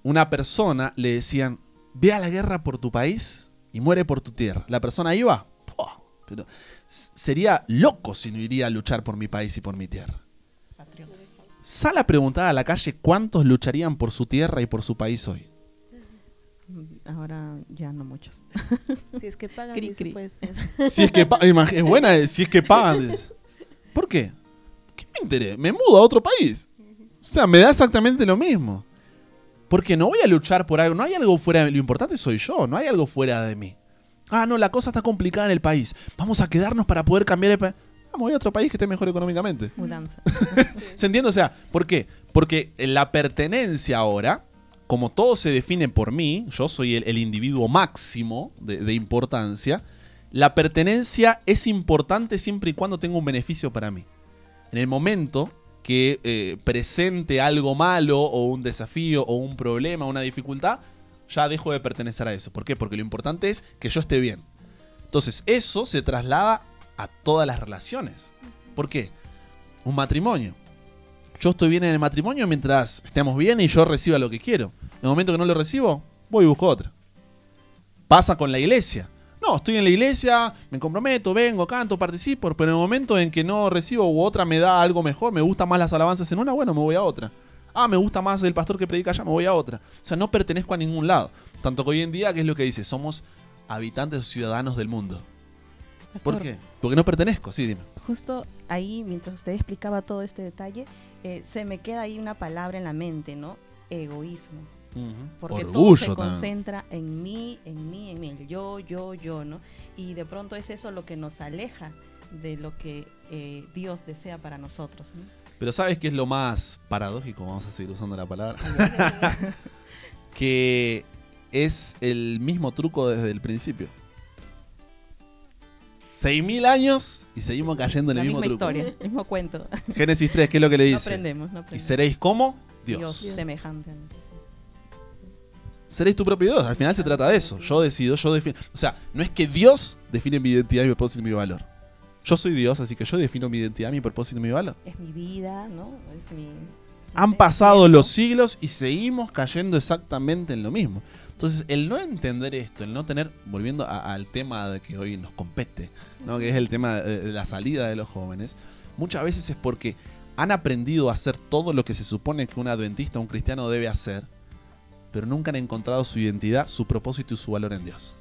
una persona le decían, ve a la guerra por tu país y muere por tu tierra. La persona iba, pero sería loco si no iría a luchar por mi país y por mi tierra. Sal a preguntar a la calle cuántos lucharían por su tierra y por su país hoy. Ahora ya no muchos. Si es que pagan, Cri, puede ser. Si es que pa- imag- es buena, eh, si es que pagan. ¿Por qué? ¿Qué me interesa? Me mudo a otro país. O sea, me da exactamente lo mismo. Porque no voy a luchar por algo. No hay algo fuera de Lo importante soy yo. No hay algo fuera de mí. Ah, no, la cosa está complicada en el país. Vamos a quedarnos para poder cambiar el país. Vamos a ir a otro país que esté mejor económicamente. Mudanza. ¿Se entiende? O sea, ¿por qué? Porque la pertenencia ahora, como todo se define por mí, yo soy el, individuo máximo de, de importancia, la pertenencia es importante siempre y cuando tenga un beneficio para mí. En el momento que eh, presente algo malo o un desafío o un problema, una dificultad, ya dejo de pertenecer a eso. ¿Por qué? Porque lo importante es que yo esté bien. Entonces, eso se traslada a todas las relaciones. ¿Por qué? Un matrimonio. Yo estoy bien en el matrimonio mientras estemos bien y yo reciba lo que quiero. En el momento que no lo recibo, voy y busco otra. Pasa con la iglesia. No, estoy en la iglesia, me comprometo, vengo, canto, participo, pero en el momento en que no recibo u otra me da algo mejor, me gustan más las alabanzas en una, bueno, me voy a otra. Ah, me gusta más el pastor que predica allá, me voy a otra. O sea, no pertenezco a ningún lado. Tanto que hoy en día, ¿qué es lo que dice? Somos habitantes o ciudadanos del mundo. ¿Por qué? Porque no pertenezco, sí, dime. Justo ahí, mientras usted explicaba todo este detalle, eh, se me queda ahí una palabra en la mente, ¿no? Egoísmo. Porque todo se Orgullo también. concentra en mí, en mí, en mí, el yo, yo, yo, ¿no? Y de pronto es eso lo que nos aleja de lo que eh, Dios desea para nosotros. ¿no? Pero ¿sabes qué es lo más paradójico? Vamos a seguir usando la palabra. que es el mismo truco desde el principio. Seis mil años y seguimos cayendo en La el mismo truco. historia, el mismo cuento. Génesis 3, ¿qué es lo que le No dice? aprendemos, no y aprendemos. seréis como Dios. Dios, semejante a. Seréis tu propio Dios. Al final se trata de eso. Yo decido, yo defino. O sea, no es que Dios define mi identidad, mi propósito y mi valor. Yo soy Dios, así que yo defino mi identidad, mi propósito y mi valor. Es mi vida, ¿no? Es mi... Han pasado los siglos y seguimos cayendo exactamente en lo mismo. Entonces, el no entender esto, el no tener, volviendo a- al tema de que hoy nos compete, ¿no? que es el tema de, de la salida de los jóvenes, muchas veces es porque han aprendido a hacer todo lo que se supone que un adventista o un cristiano debe hacer, pero nunca han encontrado su identidad, su propósito y su valor en Dios.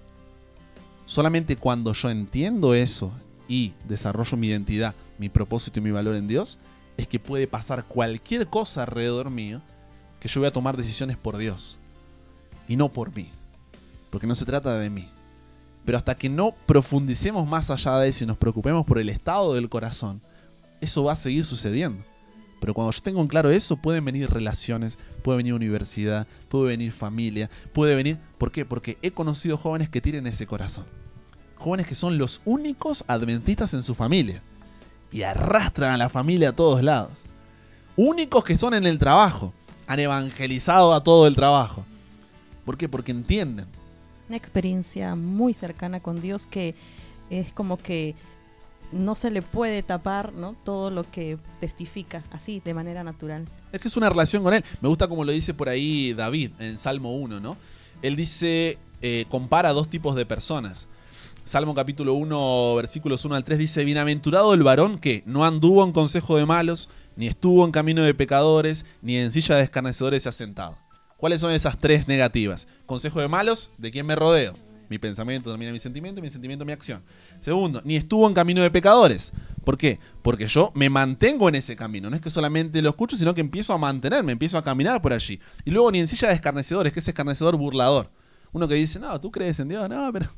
Solamente cuando yo entiendo eso y desarrollo mi identidad, mi propósito y mi valor en Dios, es que puede pasar cualquier cosa alrededor mío que yo voy a tomar decisiones por Dios y no por mí. Porque no se trata de mí. Pero hasta que no profundicemos más allá de eso y nos preocupemos por el estado del corazón, eso va a seguir sucediendo. Pero cuando yo tengo en claro eso, pueden venir relaciones, puede venir universidad, puede venir familia, puede venir... ¿Por qué? Porque he conocido jóvenes que tienen ese corazón. Jóvenes que son los únicos adventistas en su familia. y arrastran a la familia a todos lados. Únicos que son en el trabajo. Han evangelizado a todo el trabajo. ¿Por qué? Porque entienden. Una experiencia muy cercana con Dios que es como que no se le puede tapar ¿no? todo lo que testifica así, de manera natural. Es que es una relación con él. Me gusta como lo dice por ahí David en Salmo 1, ¿no? Él dice, eh, compara dos tipos de personas. Salmo capítulo 1, versículos 1 al 3 dice, Bienaventurado el varón que no anduvo en consejo de malos, ni estuvo en camino de pecadores, ni en silla de escarnecedores se ha sentado. ¿Cuáles son esas tres negativas? Consejo de malos, ¿de quién me rodeo? Mi pensamiento domina mi sentimiento, mi sentimiento mi acción. Segundo, ni estuvo en camino de pecadores. ¿Por qué? Porque yo me mantengo en ese camino. No es que solamente lo escucho, sino que empiezo a mantenerme, empiezo a caminar por allí. Y luego ni en silla de escarnecedores, que es escarnecedor burlador. Uno que dice, no, tú crees en Dios, no, pero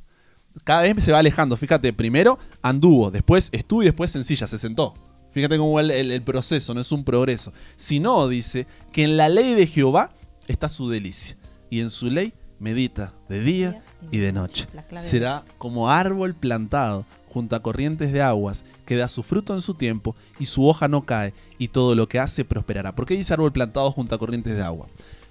cada vez se va alejando. Fíjate, primero anduvo, después estuvo y después en silla, se sentó. Fíjate cómo el, el, proceso, no es un progreso. Si no, dice que en la ley de Jehová está su delicia. Y en su ley medita de día y de noche. Será como árbol plantado junto a corrientes de aguas, que da su fruto en su tiempo y su hoja no cae, y todo lo que hace prosperará. ¿Por qué dice árbol plantado junto a corrientes de agua?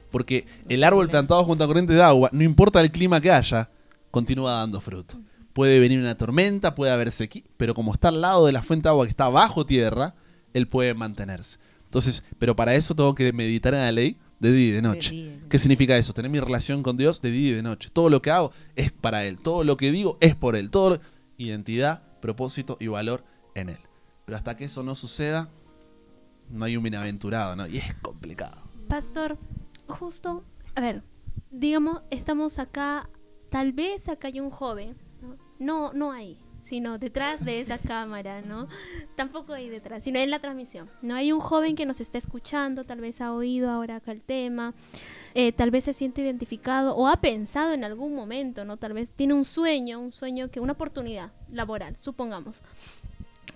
Porque el árbol plantado junto a corrientes de agua, no importa el clima que haya, continúa dando fruto. Puede venir una tormenta, puede haber sequía, pero como está al lado de la fuente de agua que está bajo tierra, él puede mantenerse. Entonces, pero para eso tengo que meditar en la ley de día y de noche. De día. ¿Qué significa eso? Tener mi relación con Dios de día y de noche. Todo lo que hago es para Él. Todo lo que digo es por Él. Todo lo- identidad, propósito y valor en Él. Pero hasta que eso no suceda, no hay un bienaventurado, ¿no? Y es complicado. Pastor, justo, a ver, digamos, estamos acá, tal vez acá hay un joven, ¿no? No, no ahí, sino detrás de esa cámara, ¿no? Tampoco ahí detrás, sino en la transmisión. No hay un joven que nos está escuchando, tal vez ha oído ahora acá el tema, eh, tal vez se siente identificado o ha pensado en algún momento, ¿no? Tal vez tiene un sueño, un sueño que, una oportunidad laboral, supongamos,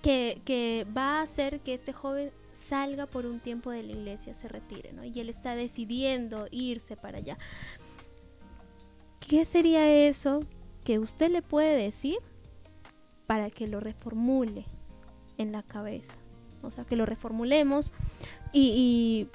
que, que va a hacer que este joven salga por un tiempo de la iglesia, se retire, ¿no? Y él está decidiendo irse para allá. ¿Qué sería eso que usted le puede decir para que lo reformule en la cabeza? O sea, que lo reformulemos y, y-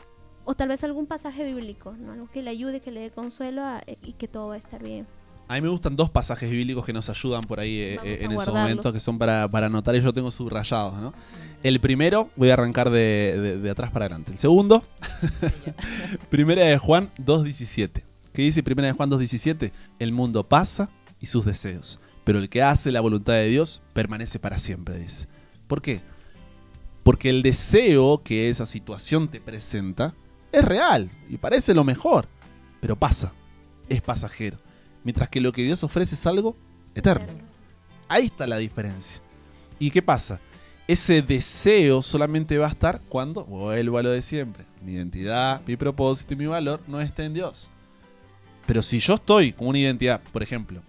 o tal vez algún pasaje bíblico, ¿no? Algo que le ayude, que le dé consuelo a- y que todo va a estar bien. A mí me gustan dos pasajes bíblicos que nos ayudan por ahí eh, eh, en esos momentos que son para, para anotar y yo tengo subrayados, ¿no? El primero, voy a arrancar de, de- de atrás para adelante. El segundo, Primera de Juan 2.17. ¿Qué dice Primera de Juan 2.17? El mundo pasa y sus deseos, pero el que hace la voluntad de Dios permanece para siempre, dice. ¿Por qué? Porque el deseo que esa situación te presenta es real y parece lo mejor, pero pasa, es pasajero. Mientras que lo que Dios ofrece es algo eterno. Ahí está la diferencia. ¿Y qué pasa? Ese deseo solamente va a estar cuando, vuelvo a lo de siempre, mi identidad, mi propósito y mi valor no está en Dios. Pero si yo estoy con una identidad, por ejemplo,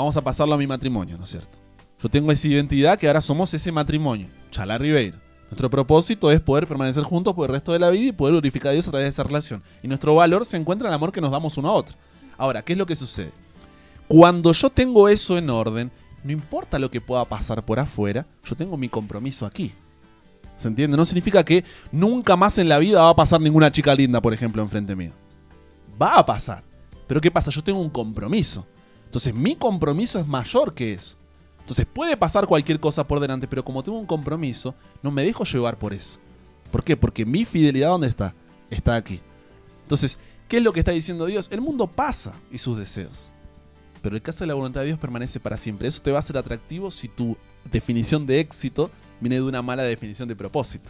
vamos a pasarlo a mi matrimonio, ¿no es cierto? Yo tengo esa identidad que ahora somos ese matrimonio, Chala Ribeiro. Nuestro propósito es poder permanecer juntos por el resto de la vida y poder glorificar a Dios a través de esa relación. Y nuestro valor se encuentra en el amor que nos damos uno a otro. Ahora, ¿qué es lo que sucede? Cuando yo tengo eso en orden, no importa lo que pueda pasar por afuera, yo tengo mi compromiso aquí. ¿Se entiende? No significa que nunca más en la vida va a pasar ninguna chica linda, por ejemplo, enfrente mío. Va a pasar. Pero ¿qué pasa? Yo tengo un compromiso. Entonces mi compromiso es mayor que eso. Entonces puede pasar cualquier cosa por delante, pero como tengo un compromiso, no me dejo llevar por eso. ¿Por qué? Porque mi fidelidad, ¿dónde está? Está aquí. Entonces, ¿qué es lo que está diciendo Dios? El mundo pasa y sus deseos. Pero el caso de la voluntad de Dios permanece para siempre. Eso te va a ser atractivo si tu definición de éxito viene de una mala definición de propósito.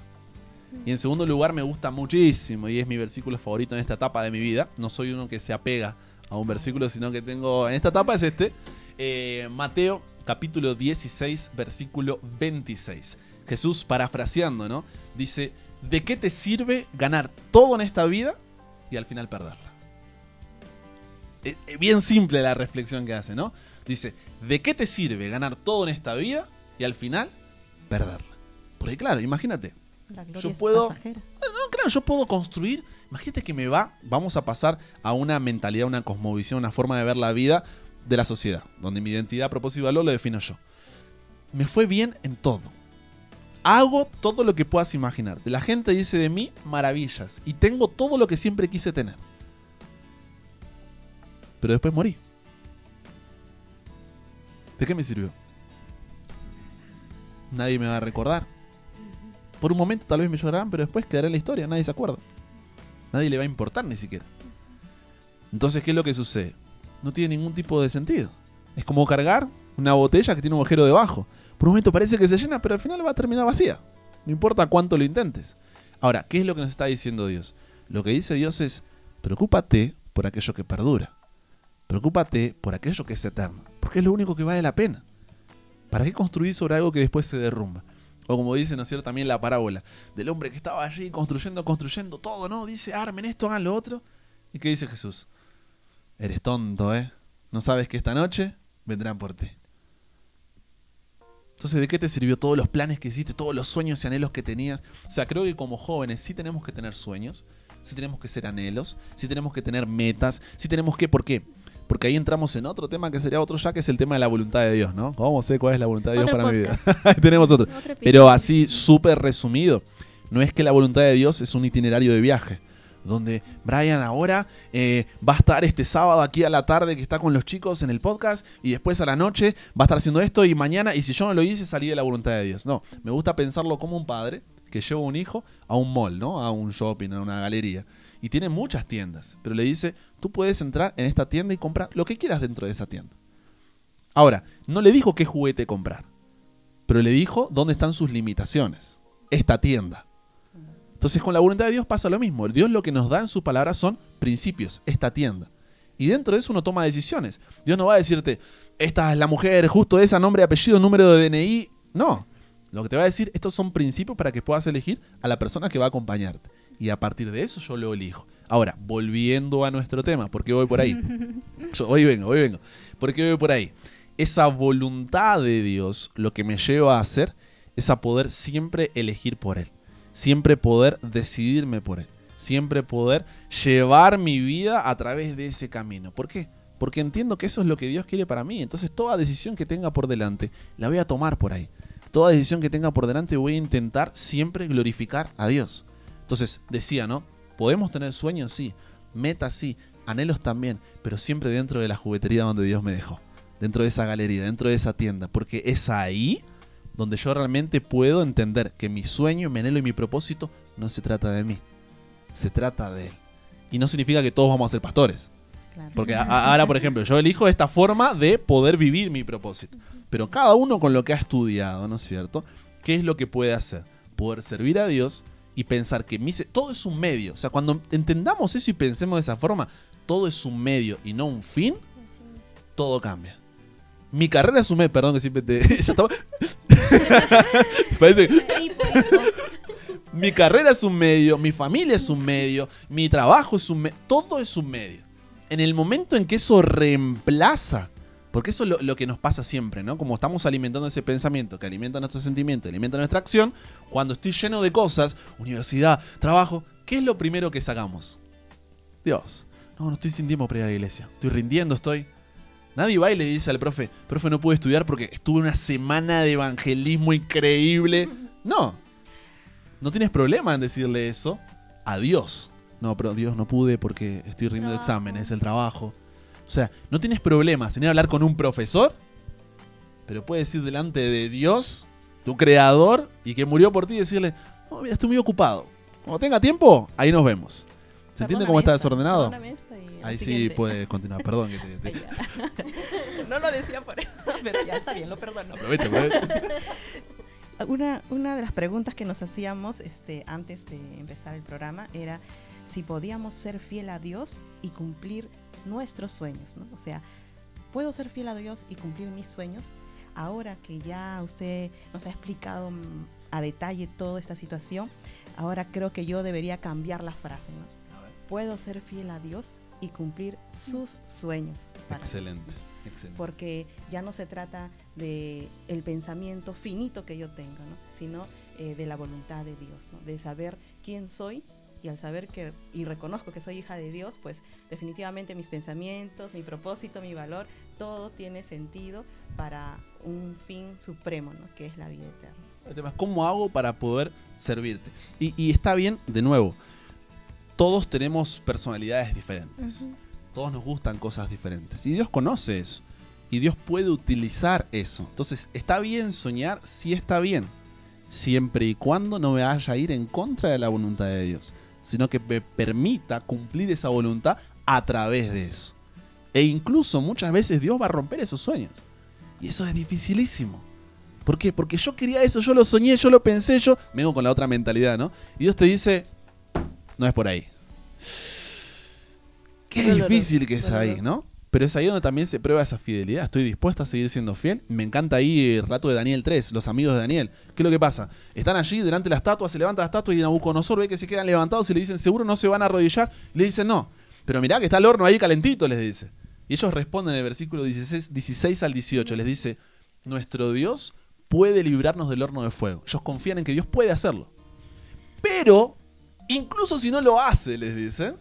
Y en segundo lugar me gusta muchísimo y es mi versículo favorito en esta etapa de mi vida. No soy uno que se apega a un versículo, sino que tengo... En esta etapa es este. eh, Mateo capítulo 16, versículo 26. Jesús parafraseando, ¿no? Dice, ¿de qué te sirve ganar todo en esta vida y al final perderla? Eh, eh, bien simple la reflexión que hace, ¿no? Dice, ¿de qué te sirve ganar todo en esta vida y al final perderla? Porque claro, imagínate, La Yo puedo- no, claro, yo puedo construir. Imagínate que me va, vamos a pasar a una mentalidad, una cosmovisión, una forma de ver la vida de la sociedad, donde mi identidad, propósito y valor lo defino yo. Me fue bien en todo. Hago todo lo que puedas imaginarte. La gente dice de mí maravillas. Y tengo todo lo que siempre quise tener. Pero después morí. ¿De qué me sirvió? Nadie me va a recordar. Por un momento tal vez me llorarán, pero después quedará en la historia, nadie se acuerda. Nadie le va a importar ni siquiera. Entonces, ¿qué es lo que sucede? No tiene ningún tipo de sentido. Es como cargar una botella que tiene un agujero debajo. Por un momento parece que se llena, pero al final va a terminar vacía. No importa cuánto lo intentes. Ahora, ¿qué es lo que nos está diciendo Dios? Lo que dice Dios es, preocúpate por aquello que perdura. Preocúpate por aquello que es eterno. Porque es lo único que vale la pena. ¿Para qué construir sobre algo que después se derrumba? O como dice, ¿no es cierto?, también la parábola del hombre que estaba allí construyendo, construyendo todo, ¿no? Dice, armen esto, hagan lo otro. ¿Y qué dice Jesús? Eres tonto, ¿eh? ¿No sabes que esta noche vendrán por ti? Entonces, ¿de qué te sirvió todos los planes que hiciste, todos los sueños y anhelos que tenías? O sea, creo que como jóvenes sí tenemos que tener sueños, sí tenemos que ser anhelos, sí tenemos que tener metas, sí tenemos que, ¿por qué? Porque ahí entramos en otro tema que sería otro ya, que es el tema de la voluntad de Dios, ¿no? ¿Cómo sé cuál es la voluntad de Dios Otro para mi vida? tenemos otro. Pero así, súper resumido, no es que la voluntad de Dios es un itinerario de viaje. Donde Brian ahora eh, va a estar este sábado aquí a la tarde que está con los chicos en el podcast y después a la noche va a estar haciendo esto y mañana, y si yo no lo hice, salí de la voluntad de Dios. No, me gusta pensarlo como un padre que lleva un hijo a un mall, ¿no? A un shopping, a una galería. Y tiene muchas tiendas, pero le dice, tú puedes entrar en esta tienda y comprar lo que quieras dentro de esa tienda. Ahora, no le dijo qué juguete comprar, pero le dijo dónde están sus limitaciones. Esta tienda. Entonces con la voluntad de Dios pasa lo mismo. Dios lo que nos da en su palabra son principios, esta tienda. Y dentro de eso uno toma decisiones. Dios no va a decirte, esta es la mujer, justo esa, nombre, apellido, número de DNI. No. Lo que te va a decir, estos son principios para que puedas elegir a la persona que va a acompañarte. Y a partir de eso yo lo elijo. Ahora, volviendo a nuestro tema, porque voy por ahí. Yo hoy vengo, hoy vengo. Porque voy por ahí. Esa voluntad de Dios lo que me lleva a hacer es a poder siempre elegir por Él. Siempre poder decidirme por Él. Siempre poder llevar mi vida a través de ese camino. ¿Por qué? Porque entiendo que eso es lo que Dios quiere para mí. Entonces toda decisión que tenga por delante la voy a tomar por ahí. Toda decisión que tenga por delante voy a intentar siempre glorificar a Dios. Entonces decía, ¿no? Podemos tener sueños, sí. Metas, sí. Anhelos también. Pero siempre dentro de la juguetería donde Dios me dejó. Dentro de esa galería, dentro de esa tienda. Porque es ahí donde yo realmente puedo entender que mi sueño, mi anhelo y mi propósito no se trata de mí. Se trata de Él. Y no significa que todos vamos a ser pastores. Claro. Porque a- ahora, por ejemplo, yo elijo esta forma de poder vivir mi propósito. Pero cada uno con lo que ha estudiado, ¿no es cierto? ¿Qué es lo que puede hacer? Poder servir a Dios y pensar que mi se- todo es un medio. O sea, cuando entendamos eso y pensemos de esa forma, todo es un medio y no un fin, todo cambia. Mi carrera es un medio, perdón que siempre te... ya estaba- Parece mi carrera es un medio, mi familia es un medio, mi trabajo es un medio, todo es un medio. En el momento en que eso reemplaza, porque eso es lo, lo que nos pasa siempre, ¿no? Como estamos alimentando ese pensamiento que alimenta nuestro sentimiento, alimenta nuestra acción, cuando estoy lleno de cosas, universidad, trabajo, ¿qué es lo primero que sacamos? Dios, no, no estoy sin tiempo para ir a la iglesia, estoy rindiendo, estoy... Nadie va y le dice al profe, profe, no pude estudiar porque estuve una semana de evangelismo increíble. No, no tienes problema en decirle eso a Dios. No, pero Dios no pude porque estoy rindiendo exámenes, el trabajo. O sea, no tienes problemas en ir a hablar con un profesor, pero puedes ir delante de Dios, tu creador, y que murió por ti y decirle, no, mira, estoy muy ocupado. Cuando tenga tiempo, ahí nos vemos. ¿Se entiende cómo está esta, desordenado? Ahí sí siguiente. puede continuar, perdón que te, no lo decía por eso, pero ya está bien, lo perdono. aprovecha, aprovecha. Una, una de las preguntas que nos hacíamos este, antes de empezar el programa era si podíamos ser fiel a Dios y cumplir nuestros sueños, ¿no? O sea, ¿puedo ser fiel a Dios y cumplir mis sueños? Ahora que ya usted nos ha explicado mm, a detalle toda esta situación, ahora creo que yo debería cambiar la frase, ¿no? Puedo ser fiel a Dios y cumplir sus sueños. Excelente, excelente. porque ya no se trata de el pensamiento finito que yo tengo, ¿no? sino eh, de la voluntad de Dios, ¿no? de saber quién soy y al saber que y reconozco que soy hija de Dios, pues definitivamente mis pensamientos, mi propósito, mi valor todo tiene sentido para un fin supremo, ¿no? Que es la vida eterna. El tema es cómo hago para poder servirte. Y, y está bien, de nuevo, todos tenemos personalidades diferentes. Todos nos gustan cosas diferentes. Y Dios conoce eso. Y Dios puede utilizar eso. Entonces, está bien soñar, sí está bien. Siempre y cuando no me vaya a ir en contra de la voluntad de Dios. Sino que me permita cumplir esa voluntad a través de eso. E incluso muchas veces Dios va a romper esos sueños. Y eso es dificilísimo. ¿Por qué? Porque yo quería eso, yo lo soñé, yo lo pensé, yo... Vengo con la otra mentalidad, ¿no? Y Dios te dice, no es por ahí. Qué Doloroso, difícil que es ahí. ¿no? Pero es ahí donde también se prueba esa fidelidad. Estoy dispuesto a seguir siendo fiel. Me encanta ahí el relato de Daniel 3, los amigos de Daniel. ¿Qué es lo que pasa? Están allí delante de la estatua, se levanta la estatua y Nabucodonosor ve que se quedan levantados y le dicen, seguro no se van a arrodillar. Le dicen, no. Pero mirá que está el horno ahí calentito, les dice. Y ellos responden en el versículo 16, 16 al 18. Les dice, nuestro Dios puede librarnos del horno de fuego. Ellos confían en que Dios puede hacerlo. Pero, incluso si no lo hace, les dice,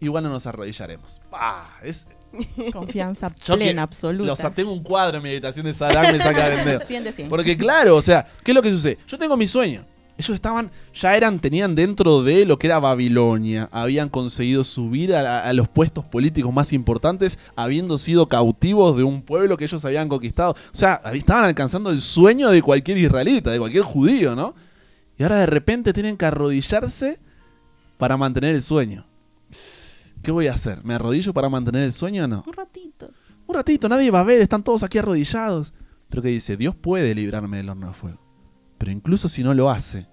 igual no nos arrodillaremos. Ah, es, Confianza Yo que- plena, absoluta. sea, tengo un cuadro en mi habitación de Saddam, me saca de vender. 100 de 100. Porque claro, o sea, ¿qué es lo que sucede? Yo tengo mi sueño. Ellos estaban, ya eran, tenían dentro de lo que era Babilonia, habían conseguido subir a, a los puestos políticos más importantes, habiendo sido cautivos de un pueblo que ellos habían conquistado. O sea, estaban alcanzando el sueño de cualquier israelita, de cualquier judío, ¿no? Y ahora de repente tienen que arrodillarse para mantener el sueño. ¿Qué voy a hacer? ¿Me arrodillo para mantener el sueño o no? Un ratito. Un ratito, nadie va a ver, están todos aquí arrodillados. Pero que dice, Dios puede librarme del horno de fuego. Pero incluso si no lo hace,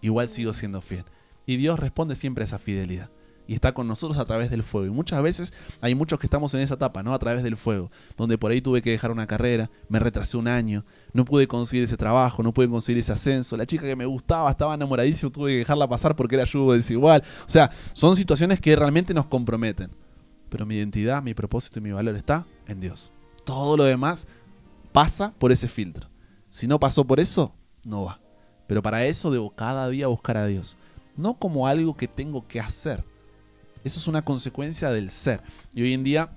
igual sigo siendo fiel. Y Dios responde siempre a esa fidelidad. Y está con nosotros a través del fuego. Y muchas veces hay muchos que estamos en esa etapa, ¿no? A través del fuego. Donde por ahí tuve que dejar una carrera, me retrasé un año, no pude conseguir ese trabajo, no pude conseguir ese ascenso. La chica que me gustaba estaba enamoradísima, tuve que dejarla pasar porque era yugo desigual. O sea, son situaciones que realmente nos comprometen. Pero mi identidad, mi propósito y mi valor está en Dios. Todo lo demás pasa por ese filtro. Si no pasó por eso, no va. Pero para eso debo cada día buscar a Dios. No como algo que tengo que hacer. Eso es una consecuencia del ser. Y hoy en día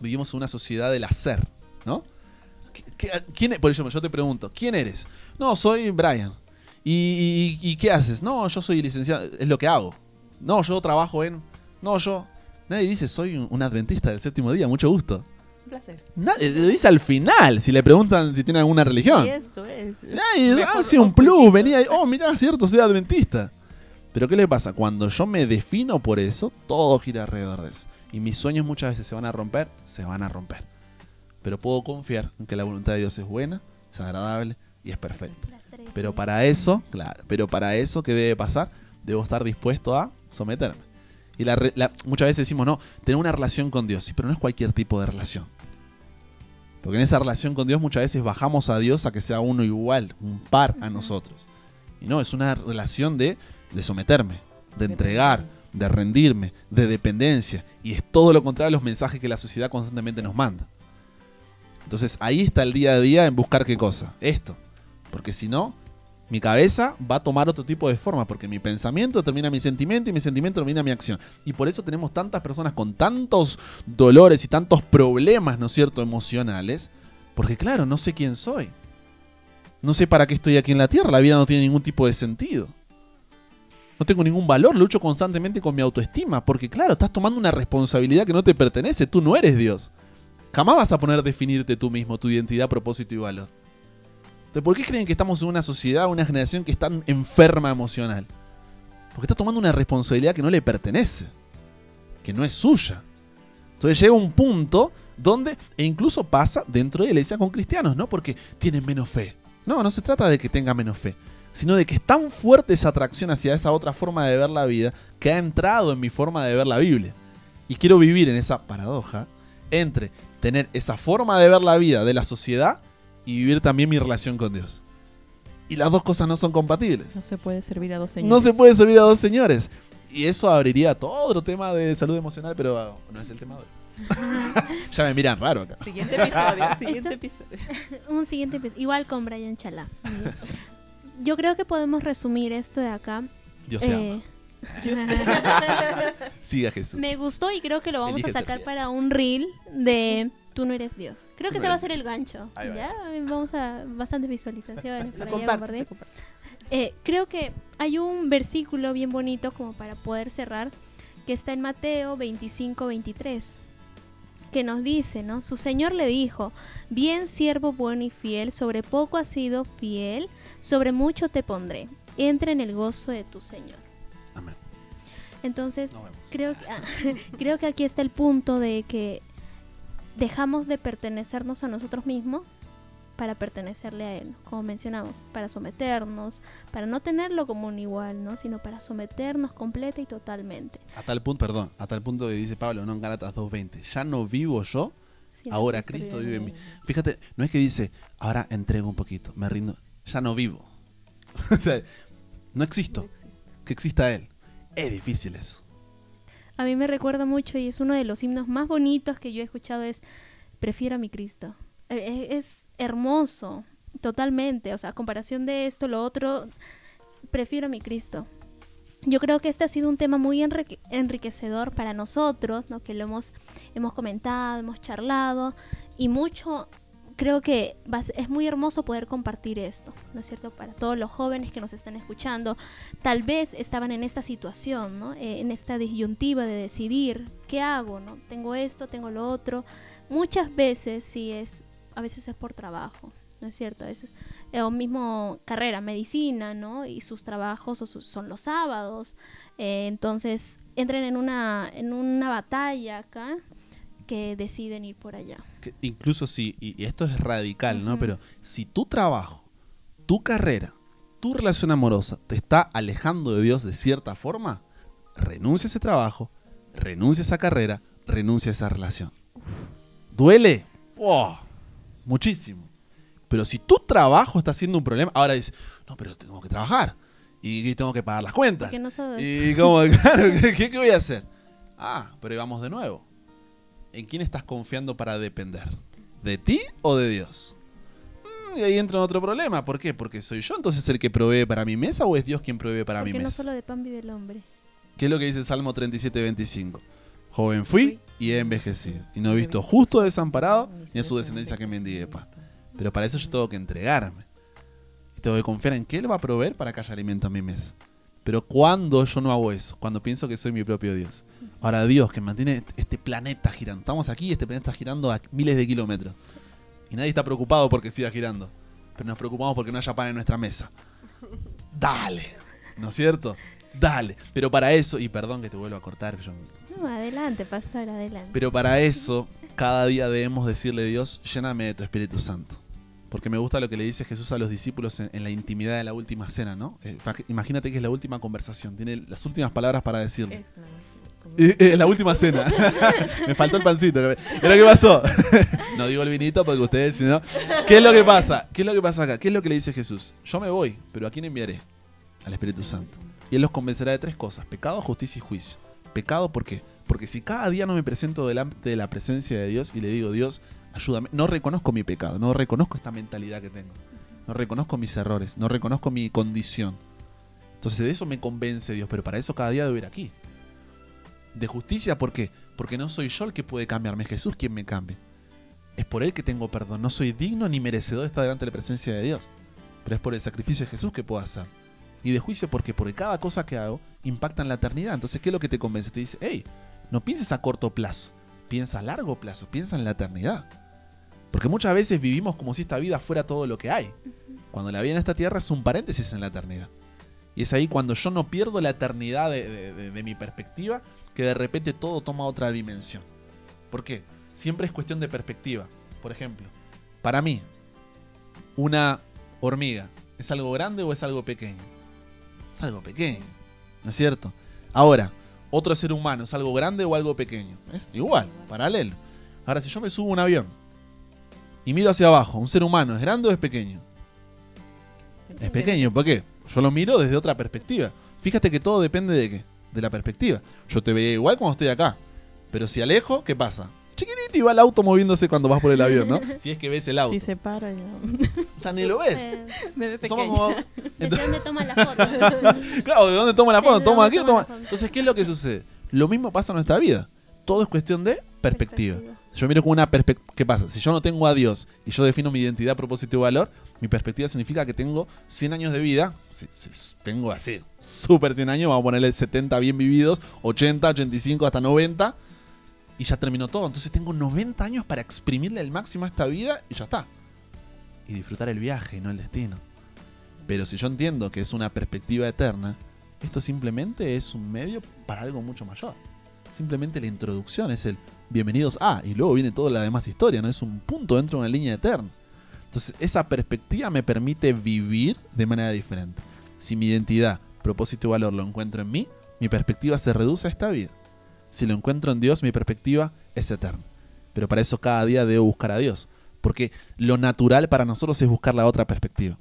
vivimos en una sociedad del hacer, ¿no? ¿Qué- qué- ¿Quién, e- por ejemplo, yo te pregunto, ¿quién eres? No, soy Brian. ¿Y, y- y qué haces? No, yo soy licenciado, es lo que hago. No, yo trabajo en... No, yo... Nadie dice, soy un- adventista del séptimo día, mucho gusto. Un placer. Nadie lo dice al final, si le preguntan si tiene alguna religión. Y esto es. Nadie hace un plus, venía y, oh, mirá, cierto, soy adventista. Pero ¿qué le pasa? Cuando yo me defino por eso, todo gira alrededor de eso. Y mis sueños muchas veces se van a romper, se van a romper. Pero puedo confiar en que la voluntad de Dios es buena, es agradable y es perfecta. Pero para eso, claro, pero para eso, ¿qué debe pasar? Debo estar dispuesto a someterme. Y la muchas veces decimos, no, tener una relación con Dios, sí, pero no es cualquier tipo de relación. Porque en esa relación con Dios muchas veces bajamos a Dios a que sea uno igual, un par a nosotros. Y no, es una relación de, de someterme, de entregar, de rendirme, de dependencia. Y es todo lo contrario a los mensajes que la sociedad constantemente nos manda. Entonces ahí está el día a día en buscar qué cosa. Esto. Porque si no, mi cabeza va a tomar otro tipo de forma. Porque mi pensamiento determina mi sentimiento y mi sentimiento determina mi acción. Y por eso tenemos tantas personas con tantos dolores y tantos problemas, ¿no es cierto?, emocionales. Porque claro, no sé quién soy. No sé para qué estoy aquí en la Tierra. La vida no tiene ningún tipo de sentido. No tengo ningún valor, lucho constantemente con mi autoestima. Porque claro, estás tomando una responsabilidad que no te pertenece. Tú no eres Dios. Jamás vas a poner a definirte tú mismo, tu identidad, propósito y valor. Entonces, ¿por qué creen que estamos en una sociedad, una generación que está enferma emocional? Porque está tomando una responsabilidad que no le pertenece, que no es suya. Entonces llega un punto donde, e incluso pasa dentro de la iglesia con cristianos, ¿no? Porque tienen menos fe. No, no se trata de que tenga menos fe, sino de que es tan fuerte esa atracción hacia esa otra forma de ver la vida que ha entrado en mi forma de ver la Biblia. Y quiero vivir en esa paradoja entre tener esa forma de ver la vida de la sociedad y vivir también mi relación con Dios. Y las dos cosas no son compatibles. No se puede servir a dos señores. No se puede servir a dos señores. Y eso abriría todo otro tema de salud emocional, pero no es el tema de hoy. ya me miran raro acá. Siguiente episodio, siguiente Esto- episodio. Un siguiente episodio, igual con Brian Chalá. Yo creo que podemos resumir esto de acá. Dios te ama. Eh, Siga Jesús. me gustó y creo que lo vamos Elige a sacar para un reel de tú no eres Dios. Creo Tú que no ese va a ser el gancho. Ahí va. Ya vamos a bastantes visualizaciones. Lo por ahí a compartes, compartir. Eh, creo que hay un versículo bien bonito como para poder cerrar, que está en Mateo 25, 23, que nos dice, ¿no? Su Señor le dijo, bien siervo bueno y fiel, sobre poco has sido fiel, sobre mucho te pondré, entra en el gozo de tu Señor. Amén. Entonces, creo que, ah, creo que aquí está el punto de que dejamos de pertenecernos a nosotros mismos para pertenecerle a Él, como mencionamos, para someternos, para no tenerlo como un igual, ¿no? sino para someternos completa y totalmente. A tal punto, perdón, a tal punto que dice Pablo, no en Gálatas 2.20, ya no vivo yo, ahora Cristo vive vive en mí. Fíjate, no es que dice, ahora entrego un poquito, me rindo, ya no vivo. o sea, no existo, que exista Él. Es difícil eso. A mí me recuerda mucho y es uno de los himnos más bonitos que yo he escuchado es Prefiero a mi Cristo. Eh, Es, es hermoso, totalmente. O sea, a comparación de esto, lo otro, prefiero a mi Cristo. Yo creo que este ha sido un tema muy enrique- enriquecedor para nosotros, ¿no? que lo hemos, hemos comentado, hemos charlado y mucho creo que es muy hermoso poder compartir esto, ¿no es cierto? Para todos los jóvenes que nos están escuchando, tal vez estaban en esta situación, ¿no? Eh, en esta disyuntiva de decidir qué hago, ¿no? Tengo esto, tengo lo otro. Muchas veces sí es, a veces es por trabajo, ¿no es cierto? A veces, eh, o mismo carrera, medicina, ¿no? Y sus trabajos o sus- son los sábados. Eh, entonces entran en una, en una batalla acá que deciden ir por allá. Que incluso si, y, esto es radical, ¿no? Pero si tu trabajo, tu carrera, tu relación amorosa te está alejando de Dios de cierta forma, renuncia a ese trabajo, renuncia a esa carrera, renuncia a esa relación. ¿Duele? ¡Oh! muchísimo. Pero si tu trabajo está siendo un problema, ahora dices, no, pero tengo que trabajar y tengo que pagar las cuentas. No. Y como, claro, ¿qué, qué voy a hacer? Ah, pero ahí vamos de nuevo. ¿En quién estás confiando para depender? ¿De ti o de Dios? Mm, y ahí entra otro problema. ¿Por qué? Porque soy yo entonces el que provee para mi mesa o es Dios quien provee para mi no mesa. solo de pan vive el hombre. ¿Qué es lo que dice Salmo 37, 25? Joven fui y he envejecido. Y no he visto justo desamparado ni a su descendencia que mendigue pan. Pero para eso yo tengo que entregarme. Y tengo que confiar en que Él va a proveer para que haya alimento a mi mesa. Pero cuando yo no hago eso, cuando pienso que soy mi propio Dios. Ahora Dios que mantiene este planeta girando. Estamos aquí y este planeta está girando a miles de kilómetros. Y nadie está preocupado porque siga girando. Pero nos preocupamos porque no haya pan en nuestra mesa. Dale. ¿No es cierto? Dale. Pero para eso, y perdón que te vuelvo a cortar, yo- No, adelante, pastor, adelante. pero para eso, cada día debemos decirle a Dios, lléname de tu Espíritu Santo. Porque me gusta lo que le dice Jesús a los discípulos en, en la intimidad de la última cena, ¿no? Eh, imagínate que es la última conversación, tiene las últimas palabras para decirle. Eh, eh, la última cena. me faltó el pancito. ¿Pero qué pasó? no digo el vinito porque ustedes, si no. ¿Qué es lo que pasa? ¿Qué es lo que pasa acá? ¿Qué es lo que le dice Jesús? Yo me voy, pero ¿a quién enviaré? Al Espíritu Santo. Y Él los convencerá de tres cosas: pecado, justicia y juicio. Pecado, ¿por qué? Porque si cada día no me presento delante de la presencia de Dios y le digo, Dios, ayúdame, no reconozco mi pecado, no reconozco esta mentalidad que tengo, no reconozco mis errores, no reconozco mi condición. Entonces de eso me convence Dios, pero para eso cada día debo ir aquí. De justicia, ¿por qué? Porque no soy yo el que puede cambiarme, es Jesús quien me cambia. Es por Él que tengo perdón, no soy digno ni merecedor de estar delante de la presencia de Dios, pero es por el sacrificio de Jesús que puedo hacer. Y de juicio, ¿por qué? Porque cada cosa que hago impacta en la eternidad. Entonces, ¿qué es lo que te convence? Te dice, hey, no pienses a corto plazo, piensa a largo plazo, piensa en la eternidad. Porque muchas veces vivimos como si esta vida fuera todo lo que hay. Cuando la vida en esta tierra es un paréntesis en la eternidad. Y es ahí cuando yo no pierdo la eternidad de, de- de- de mi perspectiva, que de repente todo toma otra dimensión. ¿Por qué? Siempre es cuestión de perspectiva. Por ejemplo, para mí, una hormiga, ¿es algo grande o es algo pequeño? Es algo pequeño, ¿no es cierto? Ahora, otro ser humano, ¿es algo grande o algo pequeño? Es igual, paralelo. Ahora, si yo me subo a un avión y miro hacia abajo, ¿un ser humano es grande o es pequeño? Es pequeño, ¿por qué? Yo lo miro desde otra perspectiva. Fíjate que todo depende de qué? De la perspectiva. Yo te veía igual cuando estoy acá. Pero si alejo, ¿qué pasa? Chiquitito y va el auto moviéndose cuando vas por el avión, ¿no? Si es que ves el auto. Si se para ya. O sea, ni lo ves. Eh, Somos como... ¿De dónde toma la foto? Claro, ¿de dónde toma la foto? ¿De Toma aquí o toma? Entonces, ¿qué es lo que sucede? Lo mismo pasa en nuestra vida. Todo es cuestión de perspectiva. Yo miro con una perspectiva. ¿Qué pasa? Si yo no tengo a Dios y yo defino mi identidad, propósito y valor, mi perspectiva significa que tengo 100 años de vida. Si, tengo así, súper 100 años, vamos a ponerle 70 bien vividos, 80, 85 hasta 90. Y ya terminó todo. Entonces tengo 90 años para exprimirle al máximo a esta vida y ya está. Y disfrutar el viaje no el destino. Pero si yo entiendo que es una perspectiva eterna, esto simplemente es un medio para algo mucho mayor. Simplemente la introducción es el bienvenidos a, y luego viene toda la demás historia, ¿no? Es un punto dentro de una línea eterna. Entonces, esa perspectiva me permite vivir de manera diferente. Si mi identidad, propósito y valor lo encuentro en mí, mi perspectiva se reduce a esta vida. Si lo encuentro en Dios, mi perspectiva es eterna. Pero para eso cada día debo buscar a Dios. Porque lo natural para nosotros es buscar la otra perspectiva.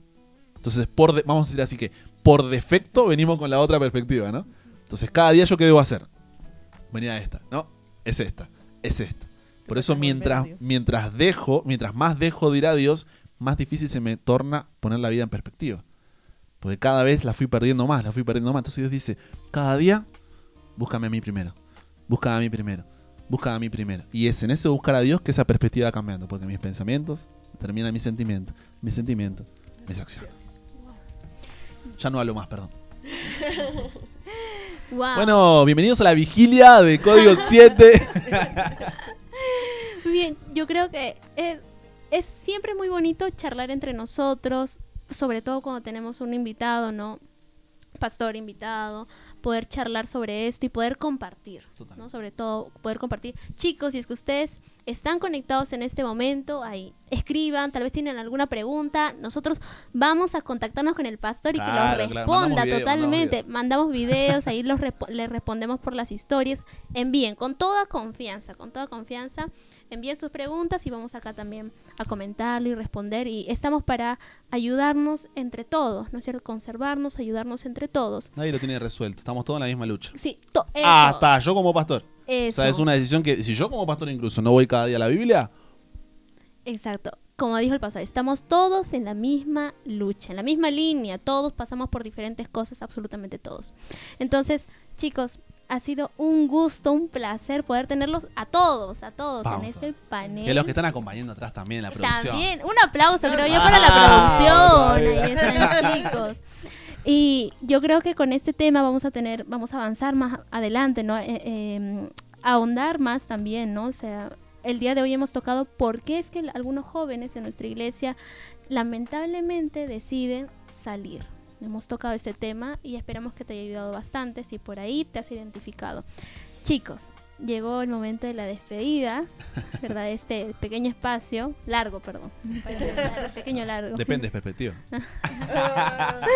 Entonces, por de- vamos a decir así que por defecto venimos con la otra perspectiva, ¿no? Entonces, cada día yo qué debo hacer? Venía esta, ¿no? Es esta, es esta. Por eso mientras, mientras dejo, mientras más dejo de ir a Dios, más difícil se me torna poner la vida en perspectiva. Porque cada vez la fui perdiendo más, la fui perdiendo más. Entonces Dios dice, cada día, búscame a mí primero. Búscame a mí primero. Búscame a mí primero. Y es en ese buscar a Dios que esa perspectiva va cambiando. Porque mis pensamientos terminan mis sentimientos. Mis sentimientos, mis acciones. Ya no hablo más, perdón. Wow. Bueno, bienvenidos a la vigilia de Código 7. Muy bien, yo creo que es, es siempre muy bonito charlar entre nosotros, sobre todo cuando tenemos un invitado, ¿no? Pastor invitado, poder charlar sobre esto y poder compartir, Total. ¿no? Sobre todo poder compartir. Chicos, si es que ustedes están conectados en este momento, ahí escriban, tal vez tienen alguna pregunta, nosotros vamos a contactarnos con el pastor y que los claro, responda mandamos video, totalmente. mandamos Mandamos videos, ahí los respo- les respondemos por las historias. Envíen con toda confianza, con toda confianza. Envíen sus preguntas y vamos acá también a comentarlo y responder. Y estamos para ayudarnos entre todos, ¿no es cierto? Conservarnos, ayudarnos entre todos. Nadie lo tiene resuelto. Estamos todos en la misma lucha. Sí, eso, Ah. Yo como pastor. eso. O sea, es una decisión que si yo como pastor incluso no voy cada día a la Biblia, Exacto. Como dijo el pastor, estamos todos en la misma lucha, en la misma línea. Todos pasamos por diferentes cosas, absolutamente todos. Entonces, chicos, ha sido un gusto, un placer poder tenerlos a todos, a todos en este panel. que los que están acompañando atrás también en la producción. También, un aplauso creo yo para Ah, la producción. está Ahí están chicos. Y yo creo que con este tema vamos a tener, vamos a avanzar más adelante, ¿no? Eh, eh, ahondar más también, ¿no? O sea, el día de hoy hemos tocado por qué es que algunos jóvenes de nuestra iglesia lamentablemente deciden salir. Hemos tocado ese tema y esperamos que te haya ayudado bastante si por ahí te has identificado. Chicos, llegó el momento de la despedida, ¿verdad? Este pequeño espacio, largo, perdón. Pequeño largo. Depende de perspectiva.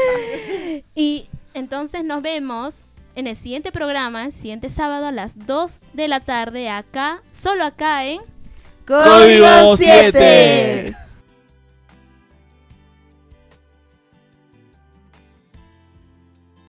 Y entonces nos vemos en el siguiente programa, el siguiente sábado a las 2 de la tarde, acá, solo acá en Código 7.